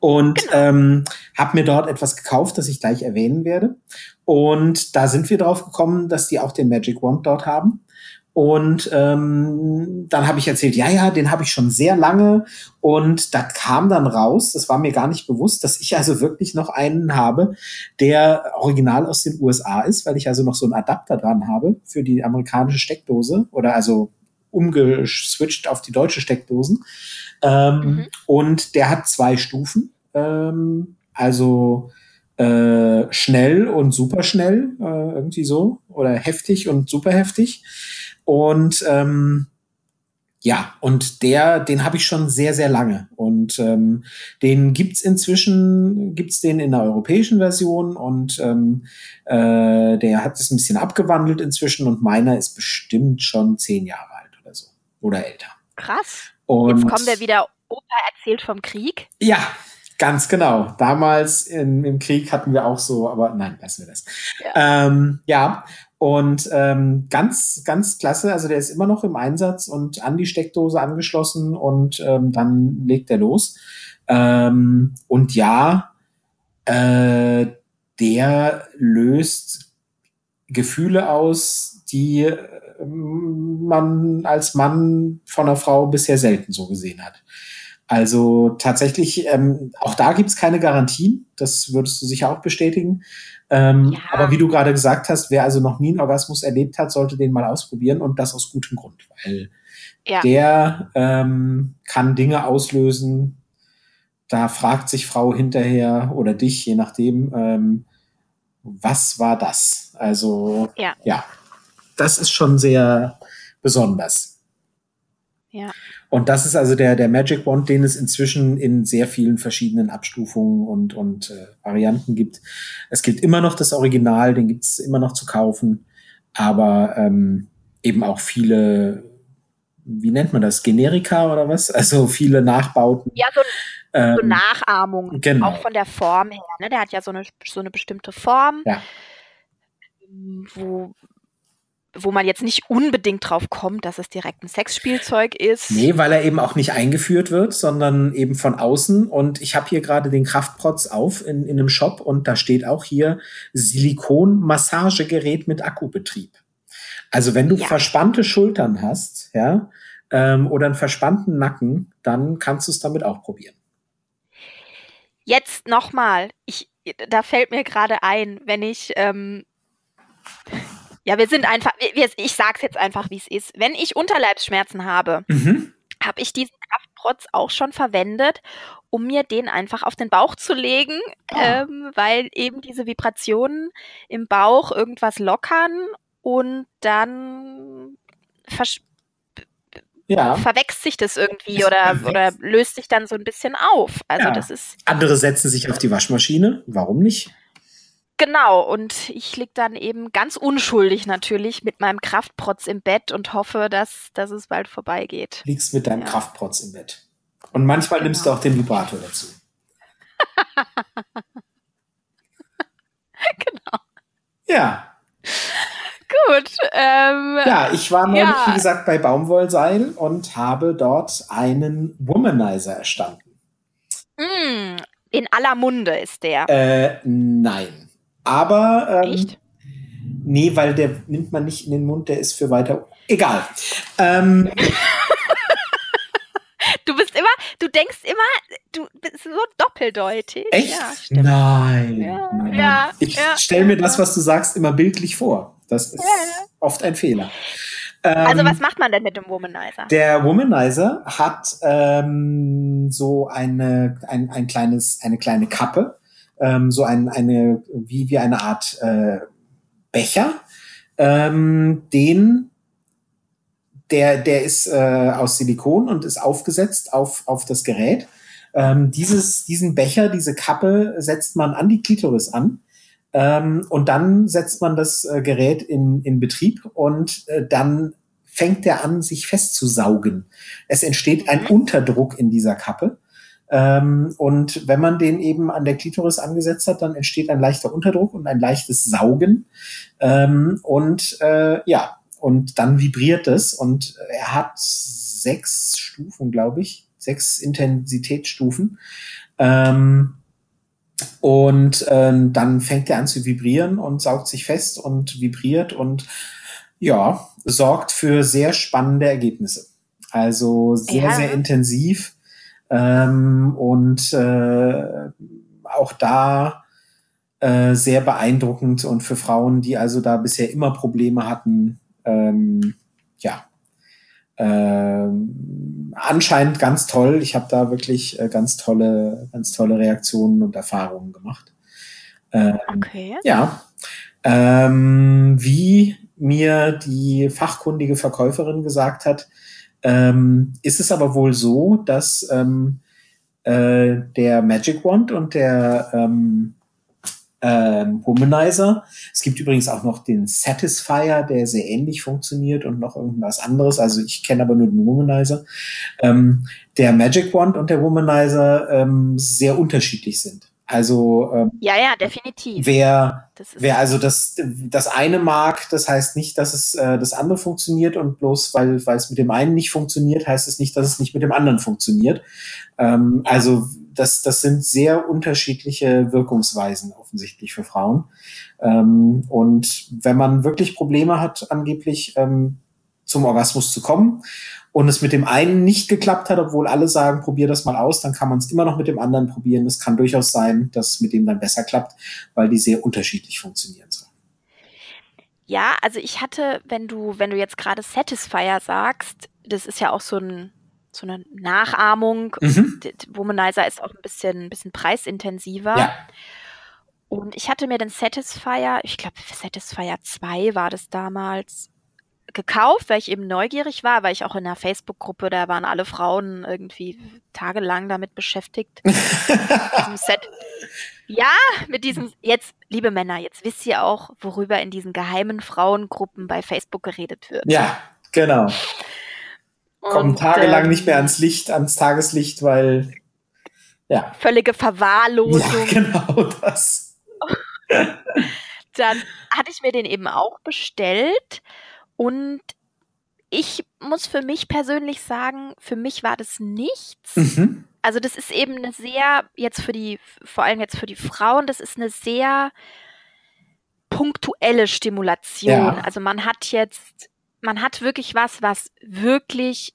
Und genau. ähm, habe mir dort etwas gekauft, das ich gleich erwähnen werde. Und da sind wir drauf gekommen, dass die auch den Magic Wand dort haben. Und ähm, dann habe ich erzählt, ja, ja, den habe ich schon sehr lange. Und da kam dann raus, das war mir gar nicht bewusst, dass ich also wirklich noch einen habe, der original aus den USA ist, weil ich also noch so einen Adapter dran habe für die amerikanische Steckdose oder also umgeswitcht auf die deutsche Steckdosen. Ähm, mhm. Und der hat zwei Stufen. Ähm, also äh, schnell und superschnell, äh, irgendwie so. Oder heftig und super heftig. Und ähm, ja, und der, den habe ich schon sehr, sehr lange. Und ähm, den gibt's inzwischen, gibt's den in der europäischen Version und ähm, äh, der hat es ein bisschen abgewandelt inzwischen und meiner ist bestimmt schon zehn Jahre oder älter. Krass. Und Jetzt kommen wir wieder, Opa erzählt vom Krieg. Ja, ganz genau. Damals in, im Krieg hatten wir auch so, aber nein, lassen wir das. Ja, ähm, ja. Und ähm, ganz, ganz klasse. Also der ist immer noch im Einsatz und an die Steckdose angeschlossen und ähm, dann legt er los. Ähm, und ja, äh, der löst Gefühle aus, die man als Mann von einer Frau bisher selten so gesehen hat. Also tatsächlich, ähm, auch da gibt's keine Garantien, das würdest du sicher auch bestätigen. Ähm, ja. Aber wie du gerade gesagt hast, wer also noch nie einen Orgasmus erlebt hat, sollte den mal ausprobieren und das aus gutem Grund, weil ja. der ähm, kann Dinge auslösen. Da fragt sich Frau hinterher oder dich, je nachdem, ähm, was war das? Also ja. ja das ist schon sehr besonders. Ja. Und das ist also der, der Magic Wand, den es inzwischen in sehr vielen verschiedenen Abstufungen und, und äh, Varianten gibt. Es gibt immer noch das Original, den gibt es immer noch zu kaufen, aber ähm, eben auch viele, wie nennt man das, Generika oder was? Also viele Nachbauten. Ja, so, ähm, so Nachahmungen, genau. auch von der Form her. Ne? Der hat ja so eine, so eine bestimmte Form, ja. wo wo man jetzt nicht unbedingt drauf kommt, dass es direkt ein Sexspielzeug ist. Nee, weil er eben auch nicht eingeführt wird, sondern eben von außen. Und ich habe hier gerade den Kraftprotz auf in, in einem Shop und da steht auch hier Silikon-Massagegerät mit Akkubetrieb. Also wenn du ja. verspannte Schultern hast, ja, ähm, oder einen verspannten Nacken, dann kannst du es damit auch probieren. Jetzt nochmal, ich, da fällt mir gerade ein, wenn ich ähm, ja, wir sind einfach, wir, ich sag's jetzt einfach, wie es ist. Wenn ich Unterleibsschmerzen habe, mhm. habe ich diesen Kraftprotz auch schon verwendet, um mir den einfach auf den Bauch zu legen, oh. ähm, weil eben diese Vibrationen im Bauch irgendwas lockern und dann ja. verwechselt sich das irgendwie oder, oder löst sich dann so ein bisschen auf. Also ja. das ist. Andere setzen sich auf die Waschmaschine. Warum nicht? Genau, und ich lieg dann eben ganz unschuldig natürlich mit meinem Kraftprotz im Bett und hoffe, dass, dass es bald vorbeigeht. Liegst mit deinem ja. Kraftprotz im Bett. Und manchmal genau. nimmst du auch den Vibrator dazu. genau. Ja. Gut. Ähm, ja, ich war neulich, ja. wie gesagt, bei Baumwollseil und habe dort einen Womanizer erstanden. Mm, in aller Munde ist der. Äh, nein. Aber ähm, Echt? nee, weil der nimmt man nicht in den Mund, der ist für weiter. Egal. Ähm, du bist immer, du denkst immer, du bist so doppeldeutig. Echt? Ja, Nein. Ja, Nein. ja ich ja, stelle mir das, was du sagst, immer bildlich vor. Das ist oft ein Fehler. also ähm, was macht man denn mit dem Womanizer? Der Womanizer hat ähm, so eine, ein, ein kleines, eine kleine Kappe, ähm, so ein, eine, wie, wie eine Art äh, Becher, ähm, den der, der ist äh, aus Silikon und ist aufgesetzt auf, auf das Gerät. Ähm, dieses, diesen Becher, diese Kappe setzt man an die Klitoris an. Ähm, und dann setzt man das äh, Gerät in, in Betrieb und äh, dann fängt er an, sich festzusaugen. Es entsteht ein mhm. Unterdruck in dieser Kappe. Ähm, und wenn man den eben an der Klitoris angesetzt hat, dann entsteht ein leichter Unterdruck und ein leichtes Saugen. Ähm, und äh, ja, und dann vibriert es. Und er hat sechs Stufen, glaube ich, sechs Intensitätsstufen. Ähm, und äh, dann fängt er an zu vibrieren und saugt sich fest und vibriert und ja, sorgt für sehr spannende Ergebnisse. Also sehr, ja. sehr intensiv ähm, und äh, auch da äh, sehr beeindruckend und für Frauen, die also da bisher immer Probleme hatten, ähm, ja, ähm, anscheinend ganz toll. Ich habe da wirklich äh, ganz tolle, ganz tolle Reaktionen und Erfahrungen gemacht. Ähm, okay. Ja. Ähm, wie mir die fachkundige Verkäuferin gesagt hat, ähm, ist es aber wohl so, dass ähm, äh, der Magic Wand und der ähm, äh, Womanizer, es gibt übrigens auch noch den Satisfier, der sehr ähnlich funktioniert und noch irgendwas anderes. Also ich kenne aber nur den Womanizer. Ähm, der Magic Wand und der Womanizer ähm, sehr unterschiedlich sind. Also ähm, ja, ja, definitiv. Wer, wer also das, das eine mag, das heißt nicht, dass es äh, das andere funktioniert und bloß weil, weil es mit dem einen nicht funktioniert, heißt es nicht, dass es nicht mit dem anderen funktioniert. Ähm, ja. Also das, das sind sehr unterschiedliche Wirkungsweisen offensichtlich für Frauen. Ähm, und wenn man wirklich Probleme hat, angeblich ähm, zum Orgasmus zu kommen und es mit dem einen nicht geklappt hat, obwohl alle sagen, probier das mal aus, dann kann man es immer noch mit dem anderen probieren. Es kann durchaus sein, dass es mit dem dann besser klappt, weil die sehr unterschiedlich funktionieren sollen. Ja, also ich hatte, wenn du, wenn du jetzt gerade Satisfier sagst, das ist ja auch so ein so eine Nachahmung. Mhm. Womanizer ist auch ein bisschen, ein bisschen preisintensiver. Ja. Und ich hatte mir den Satisfier, ich glaube Satisfier 2 war das damals, gekauft, weil ich eben neugierig war, weil ich auch in der Facebook-Gruppe, da waren alle Frauen irgendwie tagelang damit beschäftigt. Set. Ja, mit diesem, jetzt, liebe Männer, jetzt wisst ihr auch, worüber in diesen geheimen Frauengruppen bei Facebook geredet wird. Ja, genau. Und, Kommen tagelang äh, nicht mehr ans Licht, ans Tageslicht, weil ja. Völlige Verwahrlosung. Ja, genau das. Dann hatte ich mir den eben auch bestellt Und ich muss für mich persönlich sagen, für mich war das nichts. Mhm. Also das ist eben eine sehr, jetzt für die, vor allem jetzt für die Frauen, das ist eine sehr punktuelle Stimulation. Ja. Also man hat jetzt, man hat wirklich was, was wirklich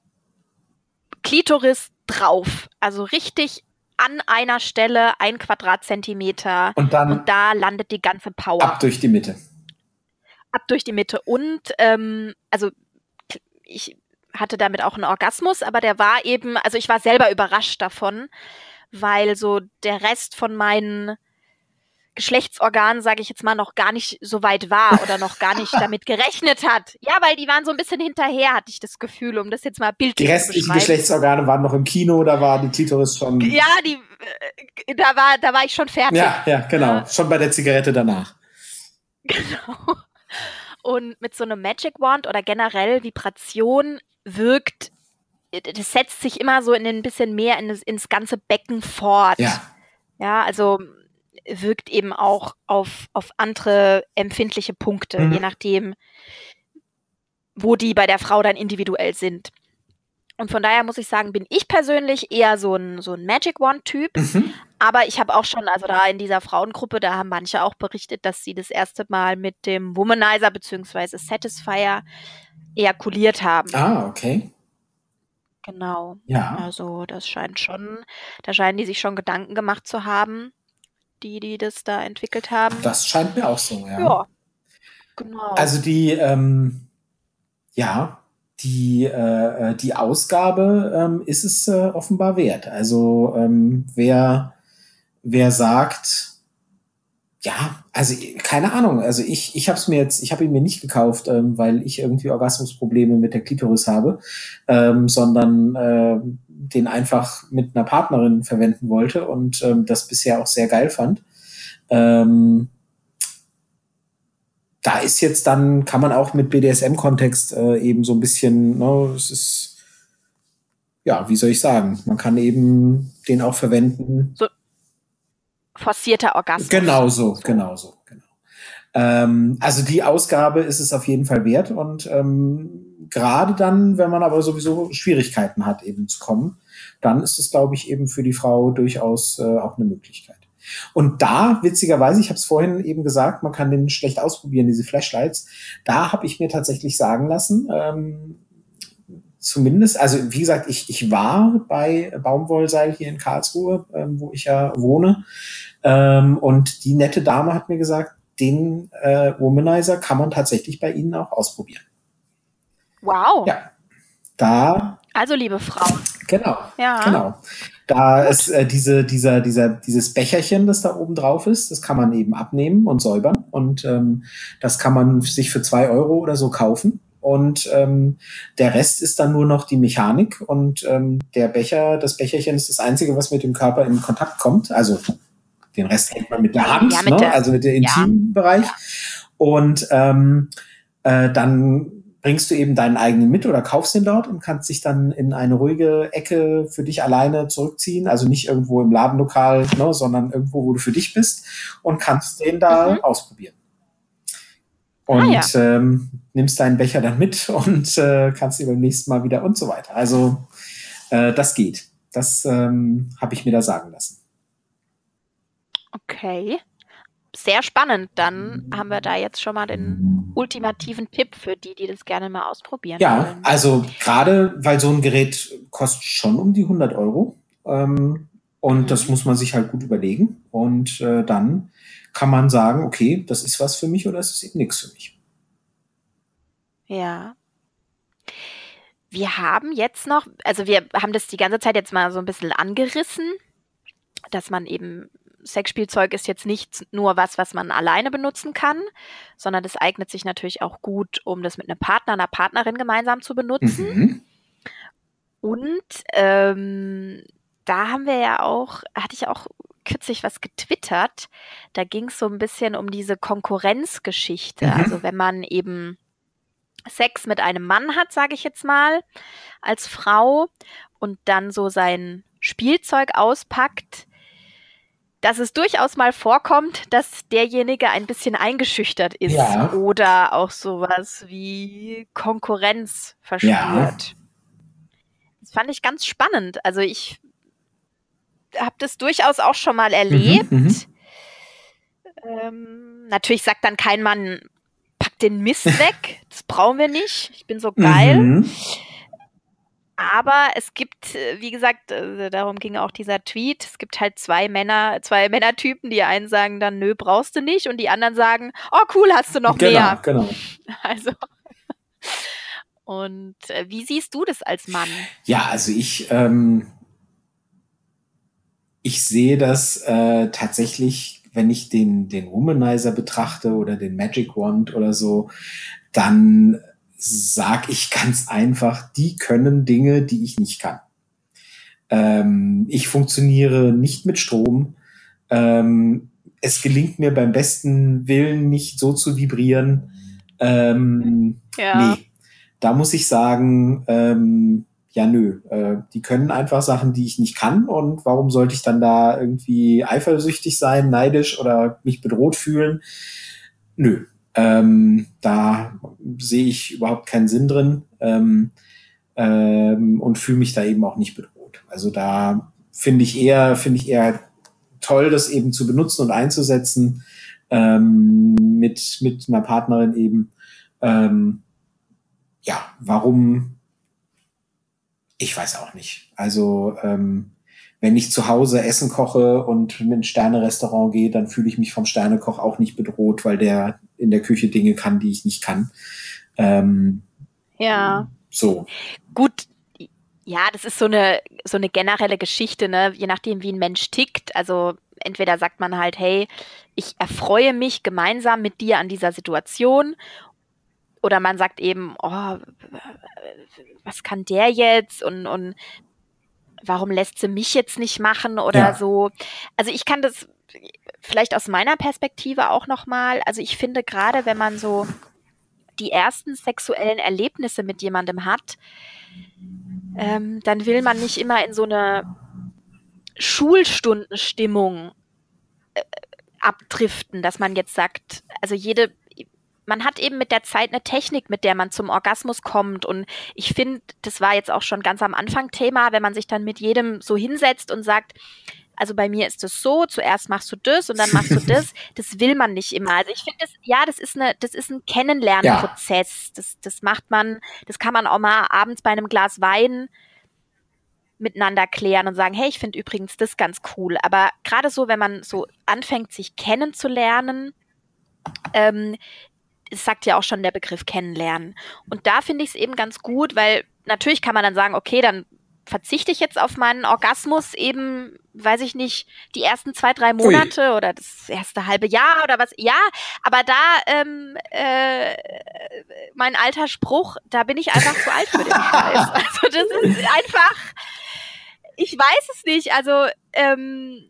Klitoris drauf. Also richtig an einer Stelle ein Quadratzentimeter. Und dann. Und da landet die ganze Power. Ab durch die Mitte. Ab durch die Mitte. Und, ähm, also, ich hatte damit auch einen Orgasmus, aber der war eben, also ich war selber überrascht davon, weil so der Rest von meinen Geschlechtsorgan, sage ich jetzt mal, noch gar nicht so weit war oder noch gar nicht damit gerechnet hat. Ja, weil die waren so ein bisschen hinterher, hatte ich das Gefühl, um das jetzt mal bildlich Die restlichen Geschlechtsorgane waren noch im Kino, da war die Klitoris schon. Ja, die, äh, da war, da war ich schon fertig. Ja, ja, genau. Ja. Schon bei der Zigarette danach. Genau. Und mit so einem Magic Wand oder generell Vibration wirkt, das setzt sich immer so in ein bisschen mehr in das, ins ganze Becken fort. Ja. Ja, also wirkt eben auch auf, auf andere empfindliche Punkte, mhm. je nachdem, wo die bei der Frau dann individuell sind. Und von daher muss ich sagen, bin ich persönlich eher so ein, so ein Magic Wand-Typ. Mhm. Aber ich habe auch schon, also da in dieser Frauengruppe, da haben manche auch berichtet, dass sie das erste Mal mit dem Womanizer bzw. Satisfier ejakuliert haben. Ah, okay. Genau. Ja. Also das scheint schon, da scheinen die sich schon Gedanken gemacht zu haben die, die das da entwickelt haben. Das scheint mir auch so, ja. Ja, genau. Also die, ähm, ja, die, äh, die Ausgabe ähm, ist es äh, offenbar wert. Also ähm, wer, wer sagt, ja, also keine Ahnung. Also ich, ich habe es mir jetzt, ich habe ihn mir nicht gekauft, ähm, weil ich irgendwie Orgasmusprobleme mit der Klitoris habe, ähm, sondern äh, den einfach mit einer Partnerin verwenden wollte und ähm, das bisher auch sehr geil fand. Ähm, da ist jetzt dann, kann man auch mit BDSM-Kontext äh, eben so ein bisschen, ne, es ist, ja, wie soll ich sagen, man kann eben den auch verwenden. So forcierter Orgasmus. Genau so, genau so, genau. Ähm, also die Ausgabe ist es auf jeden Fall wert und ähm, gerade dann, wenn man aber sowieso Schwierigkeiten hat, eben zu kommen, dann ist es, glaube ich, eben für die Frau durchaus äh, auch eine Möglichkeit. Und da, witzigerweise, ich habe es vorhin eben gesagt, man kann den schlecht ausprobieren, diese Flashlights. Da habe ich mir tatsächlich sagen lassen, ähm, zumindest, also wie gesagt, ich, ich war bei Baumwollseil hier in Karlsruhe, ähm, wo ich ja wohne. Ähm, und die nette Dame hat mir gesagt, den äh, Womanizer kann man tatsächlich bei Ihnen auch ausprobieren. Wow. Ja. Da. Also, liebe Frau. Genau. Ja. Genau. Da Gut. ist äh, diese, dieser, dieser, dieses Becherchen, das da oben drauf ist, das kann man eben abnehmen und säubern. Und ähm, das kann man sich für zwei Euro oder so kaufen. Und ähm, der Rest ist dann nur noch die Mechanik. Und ähm, der Becher, das Becherchen ist das Einzige, was mit dem Körper in Kontakt kommt. Also den Rest hält man mit der Hand, ja, mit ne? der, also mit Intimbereich. Ja. Und ähm, äh, dann bringst du eben deinen eigenen mit oder kaufst den dort und kannst dich dann in eine ruhige Ecke für dich alleine zurückziehen. Also nicht irgendwo im Ladenlokal, ne, sondern irgendwo, wo du für dich bist und kannst den da mhm. ausprobieren. Und ah, ja. ähm, nimmst deinen Becher dann mit und äh, kannst ihn beim nächsten Mal wieder und so weiter. Also äh, das geht. Das ähm, habe ich mir da sagen lassen. Okay. Sehr spannend. Dann haben wir da jetzt schon mal den ultimativen Tipp für die, die das gerne mal ausprobieren ja, wollen. Also gerade, weil so ein Gerät kostet schon um die 100 Euro. Ähm, und mhm. das muss man sich halt gut überlegen. Und äh, dann kann man sagen, okay, das ist was für mich oder es ist eben nichts für mich. Ja. Wir haben jetzt noch, also wir haben das die ganze Zeit jetzt mal so ein bisschen angerissen, dass man eben Sexspielzeug ist jetzt nicht nur was, was man alleine benutzen kann, sondern das eignet sich natürlich auch gut, um das mit einem Partner, einer Partnerin gemeinsam zu benutzen. Mhm. Und ähm, da haben wir ja auch, hatte ich auch kürzlich was getwittert. Da ging es so ein bisschen um diese Konkurrenzgeschichte. Mhm. Also wenn man eben Sex mit einem Mann hat, sage ich jetzt mal, als Frau und dann so sein Spielzeug auspackt, dass es durchaus mal vorkommt, dass derjenige ein bisschen eingeschüchtert ist ja. oder auch sowas wie Konkurrenz verspürt. Ja. Das fand ich ganz spannend. Also ich habe das durchaus auch schon mal erlebt. Mhm, mhm, ähm, natürlich sagt dann kein Mann, pack den Mist weg, das brauchen wir nicht, ich bin so geil. Mhm. Aber es gibt, äh, wie gesagt, äh, darum ging auch dieser Tweet, es gibt halt zwei Männer, zwei Männertypen, die einen sagen dann, nö, brauchst du nicht, und die anderen sagen, oh cool, hast du noch genau, mehr. Genau, genau. Also. Und äh, wie siehst du das als Mann? Ja, also ich, ähm, ich sehe das äh, tatsächlich, wenn ich den, den Womanizer betrachte oder den Magic Wand oder so, dann sag ich ganz einfach, die können Dinge, die ich nicht kann. Ähm, ich funktioniere nicht mit Strom. Ähm, es gelingt mir beim besten Willen nicht so zu vibrieren. Ähm, ja. Nee, da muss ich sagen, ähm, ja, nö, äh, die können einfach Sachen, die ich nicht kann. Und warum sollte ich dann da irgendwie eifersüchtig sein, neidisch oder mich bedroht fühlen? Nö, ähm, da sehe ich überhaupt keinen Sinn drin ähm, ähm, und fühle mich da eben auch nicht bedroht. Also da finde ich eher, finde ich eher toll, das eben zu benutzen und einzusetzen ähm, mit, mit einer Partnerin eben. Ähm, ja, warum? Ich weiß auch nicht. Also ähm, wenn ich zu Hause Essen koche und in ein Sterne-Restaurant gehe, dann fühle ich mich vom Sternekoch auch nicht bedroht, weil der in der Küche Dinge kann, die ich nicht kann. Ähm, ja. So. Gut, ja, das ist so eine, so eine generelle Geschichte, ne? je nachdem, wie ein Mensch tickt. Also entweder sagt man halt, hey, ich erfreue mich gemeinsam mit dir an dieser Situation. Oder man sagt eben, oh, was kann der jetzt? Und, und warum lässt sie mich jetzt nicht machen oder ja. so. Also ich kann das vielleicht aus meiner Perspektive auch nochmal, also ich finde gerade, wenn man so die ersten sexuellen Erlebnisse mit jemandem hat, ähm, dann will man nicht immer in so eine Schulstundenstimmung äh, abdriften, dass man jetzt sagt, also jede man hat eben mit der Zeit eine Technik, mit der man zum Orgasmus kommt. Und ich finde, das war jetzt auch schon ganz am Anfang Thema, wenn man sich dann mit jedem so hinsetzt und sagt, also bei mir ist es so, zuerst machst du das und dann machst du das. Das will man nicht immer. Also ich finde das, ja, das ist eine, das ist ein Kennenlernprozess. Ja. Das, das macht man, das kann man auch mal abends bei einem Glas Wein miteinander klären und sagen, hey, ich finde übrigens das ganz cool. Aber gerade so, wenn man so anfängt, sich kennenzulernen, ähm, es sagt ja auch schon der Begriff kennenlernen. Und da finde ich es eben ganz gut, weil natürlich kann man dann sagen, okay, dann verzichte ich jetzt auf meinen Orgasmus eben, weiß ich nicht, die ersten zwei, drei Monate Ui. oder das erste halbe Jahr oder was. Ja, aber da ähm, äh, mein alter Spruch, da bin ich einfach zu alt für den Scheiß. Also das ist einfach, ich weiß es nicht. Also ähm,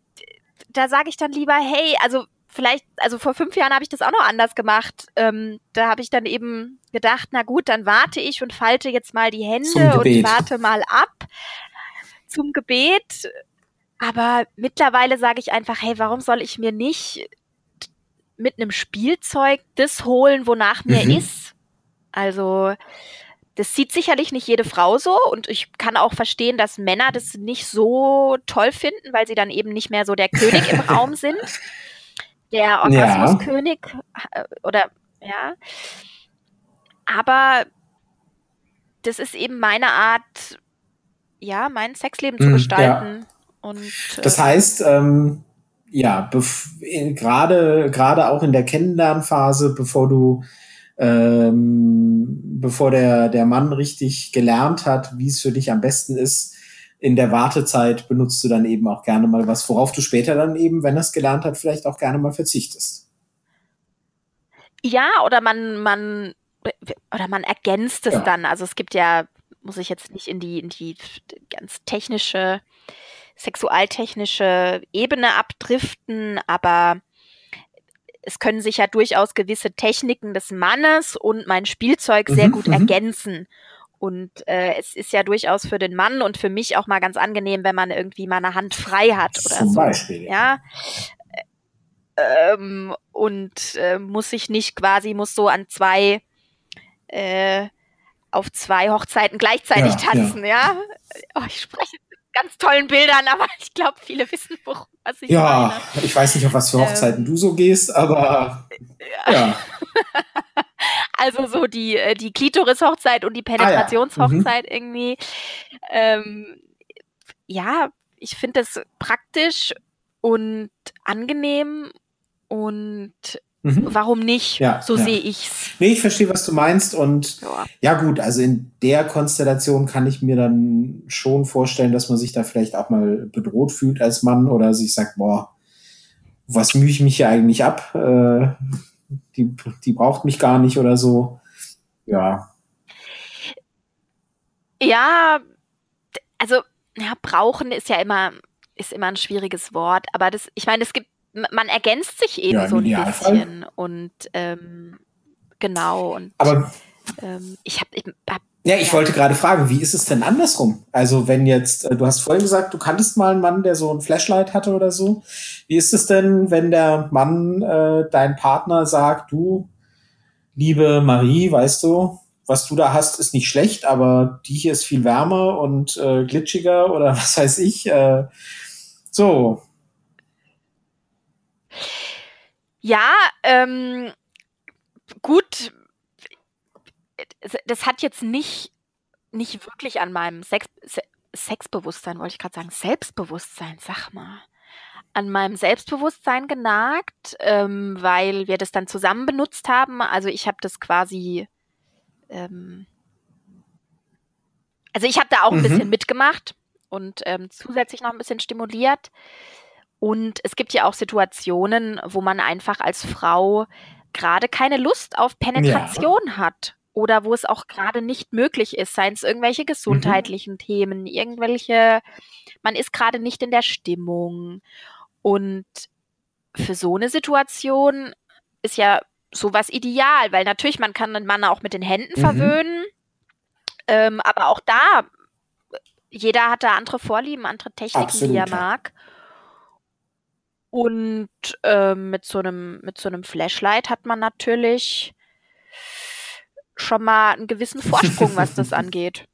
da sage ich dann lieber, hey, also vielleicht, also vor fünf Jahren habe ich das auch noch anders gemacht. Ähm, da habe ich dann eben gedacht, na gut, dann warte ich und falte jetzt mal die Hände und warte mal ab zum Gebet. Aber mittlerweile sage ich einfach, hey, warum soll ich mir nicht mit einem Spielzeug das holen, wonach mir mhm. ist? Also, das sieht sicherlich nicht jede Frau so und ich kann auch verstehen, dass Männer das nicht so toll finden, weil sie dann eben nicht mehr so der König im Raum sind der Orgasmuskönig ja. Äh, oder ja. Aber das ist eben meine Art, ja, mein Sexleben zu hm, gestalten. Ja. Und, äh, das heißt, ähm, ja, gerade gerade auch in der Kennenlernphase, bevor du ähm, bevor der der Mann richtig gelernt hat, wie es für dich am besten ist, in der Wartezeit benutzt du dann eben auch gerne mal was, worauf du später dann eben, wenn er es gelernt hat, vielleicht auch gerne mal verzichtest. Ja, oder man, man, oder man ergänzt es ja. dann. Also es gibt ja, muss ich jetzt nicht in die, in die ganz technische, sexualtechnische Ebene abdriften, aber es können sich ja durchaus gewisse Techniken des Mannes und mein Spielzeug sehr mhm, gut mhm. ergänzen. Und äh, es ist ja durchaus für den Mann und für mich auch mal ganz angenehm, wenn man irgendwie mal eine Hand frei hat oder Zum so. Beispiel. Ja. Ähm, und äh, muss sich nicht quasi, muss so an zwei, äh, auf zwei Hochzeiten gleichzeitig Ja, tanzen, ja. Oh, ich spreche mit ganz tollen Bildern, aber ich glaube, viele wissen, worum, was ich Ja, ich weiß nicht, auf was für Ähm, Hochzeiten du so gehst, aber meine. ja. Also so die, äh, die Klitoris-Hochzeit und die Ah ja, Penetrationshochzeit irgendwie. Ähm, ja, ich finde das praktisch und angenehm und Mhm. warum nicht? Ja, so ja. sehe ich's. Nee, ich verstehe, was du meinst und Ja. Ja gut, also in der Konstellation kann ich mir dann schon vorstellen, dass man sich da vielleicht auch mal bedroht fühlt als Mann oder sich sagt, boah, was mühe ich mich hier eigentlich ab? Äh, die, die braucht mich gar nicht oder so. Ja, Ja, also ja, brauchen ist ja immer ist immer ein schwieriges Wort, aber das, ich meine, es gibt, man ergänzt sich eben Ja, so ein Idealfall. bisschen und ähm, genau und aber ähm, ich habe ich hab, ja, ich wollte gerade fragen, wie ist es denn andersrum? Also wenn jetzt, äh, du hast vorhin gesagt, du kanntest mal einen Mann, der so ein Flashlight hatte oder so. Wie ist es denn, wenn der Mann, äh, dein Partner sagt, du, liebe Marie, weißt du, was du da hast, ist nicht schlecht, aber die hier ist viel wärmer und äh, glitschiger oder was weiß ich. Äh, so, Ja, ähm, gut. Das hat jetzt nicht, nicht wirklich an meinem Sex, Se Sexbewusstsein, wollte ich gerade sagen, Selbstbewusstsein, sag mal, an meinem Selbstbewusstsein genagt, ähm, weil wir das dann zusammen benutzt haben. Also ich habe das quasi, ähm, also ich habe da auch ein Mhm. bisschen mitgemacht und ähm, zusätzlich noch ein bisschen stimuliert. Und es gibt ja auch Situationen, wo man einfach als Frau gerade keine Lust auf Penetration hat oder wo es auch gerade nicht möglich ist, seien es irgendwelche gesundheitlichen Themen, irgendwelche, man ist gerade nicht in der Stimmung. Und für so eine Situation ist ja sowas ideal, weil natürlich man kann einen Mann auch mit den Händen Mhm. verwöhnen, ähm, aber auch da, jeder hat da andere Vorlieben, andere Techniken, Absolut, die er ja. mag. Und ähm, mit so einem mit so einem Flashlight hat man natürlich schon mal einen gewissen Vorsprung, was das angeht.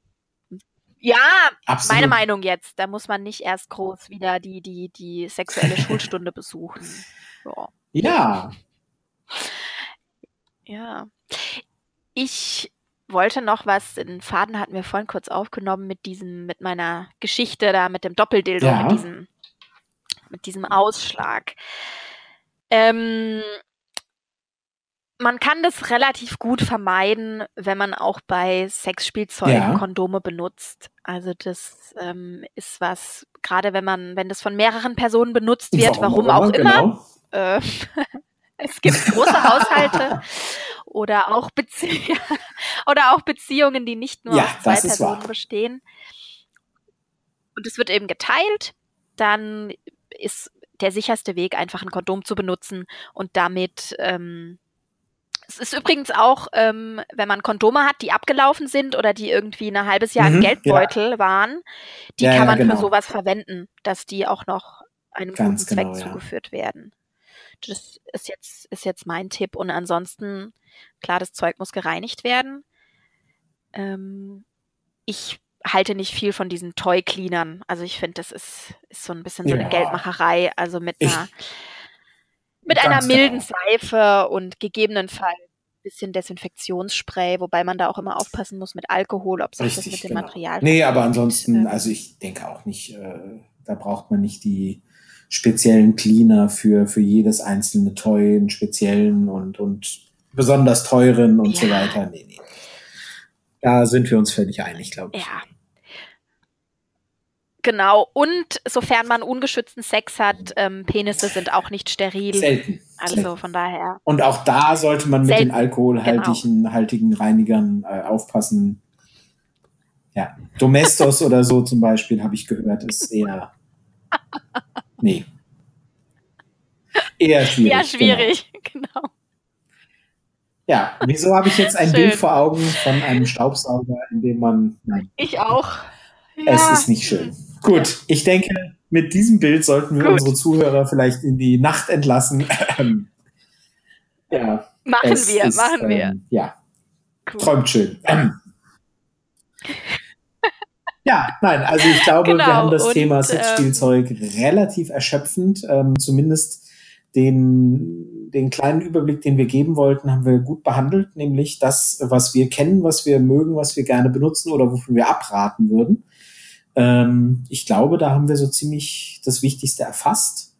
Ja, absolut. meine Meinung jetzt. Da muss man nicht erst groß wieder die die die sexuelle Schulstunde besuchen. Ja. Ja, Ja. Ich wollte noch was, den Faden hatten wir vorhin kurz aufgenommen mit diesem, mit meiner Geschichte da, mit dem Doppeldildo, Ja. mit diesem, mit diesem Ausschlag. Ähm, man kann das relativ gut vermeiden, wenn man auch bei Sexspielzeugen Ja. Kondome benutzt. Also das ähm, ist was, gerade wenn man, wenn das von mehreren Personen benutzt wird, warum, auch immer, Genau. äh, es gibt große Haushalte oder auch, Bezie oder auch Beziehungen, die nicht nur Ja, aus zwei Personen wahr. bestehen. Und es wird eben geteilt, dann ist der sicherste Weg, einfach ein Kondom zu benutzen und damit ähm, es ist übrigens auch, ähm, wenn man Kondome hat, die abgelaufen sind oder die irgendwie ein halbes Jahr im Mhm, Geldbeutel waren, die Ja, kann ja, man genau. für sowas verwenden, dass die auch noch einem Ganz guten Zweck genau, ja. zugeführt werden. Das ist jetzt, ist jetzt mein Tipp. Und ansonsten, klar, das Zeug muss gereinigt werden. Ähm, ich halte nicht viel von diesen Toy-Cleanern. Also ich finde, das ist, ist so ein bisschen so eine Ja. Geldmacherei. Also mit Ich- mit einer milden genau. Seife und gegebenenfalls ein bisschen Desinfektionsspray, wobei man da auch immer aufpassen muss mit Alkohol, ob sich das mit dem genau. Material Nee, aber ansonsten, Ähm, also ich denke auch nicht, äh, da braucht man nicht die speziellen Cleaner für, für jedes einzelne Toy, einen speziellen und, und besonders teuren und so Ja. weiter. Nee, nee. Da sind wir uns völlig einig, glaube ich. Ja. Genau. Und sofern man ungeschützten Sex hat, ähm, Penisse sind auch nicht steril. Selten. Also Selten. von daher. Und auch da sollte man mit Selten, den alkoholhaltigen haltigen Reinigern äh, aufpassen. Ja, Domestos oder so zum Beispiel, habe ich gehört, ist eher. Nee. Eher schwierig. Ja, schwierig. Genau. Ja, wieso habe ich jetzt ein Schön. Bild vor Augen von einem Staubsauger, in dem man. Nein. Ich auch. Ja. Es ist nicht schön. Gut, ich denke, mit diesem Bild sollten wir Gut. unsere Zuhörer vielleicht in die Nacht entlassen. ja. Machen wir, ist, machen wir. Ähm, ja. Cool. Träumt schön. Ja, nein, also ich glaube, genau, wir haben das und, Thema Sexspielzeug ähm, relativ erschöpfend. Ähm, zumindest den, den kleinen Überblick, den wir geben wollten, haben wir gut behandelt, nämlich das, was wir kennen, was wir mögen, was wir gerne benutzen oder wovon wir abraten würden. Ähm, ich glaube, da haben wir so ziemlich das Wichtigste erfasst.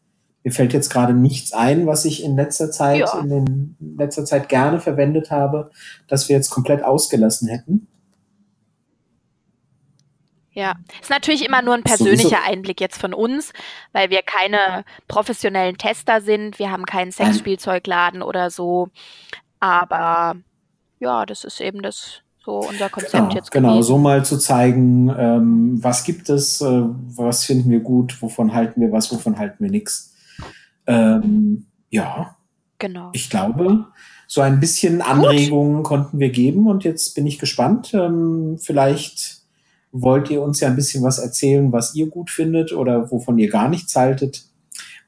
Mir fällt jetzt gerade nichts ein, was ich in letzter Zeit, ja. in, den, in letzter Zeit gerne verwendet habe, dass wir jetzt komplett ausgelassen hätten. Ja, ist natürlich immer nur ein persönlicher Sowieso. Einblick jetzt von uns, weil wir keine professionellen Tester sind. Wir haben keinen Sexspielzeugladen oder so. Aber ja, das ist eben das so unser Konzept genau, jetzt. Genau, gewesen. so mal zu zeigen, ähm, was gibt es, äh, was finden wir gut, wovon halten wir was, wovon halten wir nichts. Ähm, ja. Genau. Ich glaube, so ein bisschen Anregungen gut. konnten wir geben und jetzt bin ich gespannt. Ähm, vielleicht wollt ihr uns ja ein bisschen was erzählen, was ihr gut findet oder wovon ihr gar nichts haltet,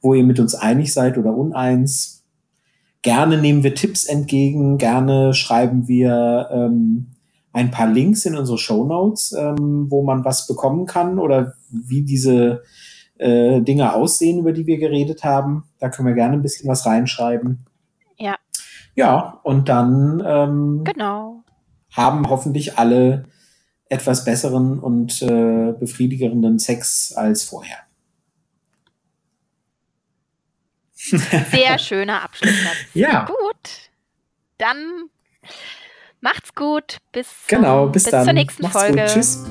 wo ihr mit uns einig seid oder uneins. Gerne nehmen wir Tipps entgegen, gerne schreiben wir ähm, ein paar Links in unsere Show Notes, ähm, wo man was bekommen kann oder wie diese äh, Dinge aussehen, über die wir geredet haben. Da können wir gerne ein bisschen was reinschreiben. Ja. Ja, und dann ähm, genau. haben hoffentlich alle etwas besseren und äh, befriedigenden Sex als vorher. Sehr schöner Abschlusssatz. ja. Gut. Dann gut. Bis, genau, bis, bis dann. zur nächsten macht's Folge. Gut. Tschüss.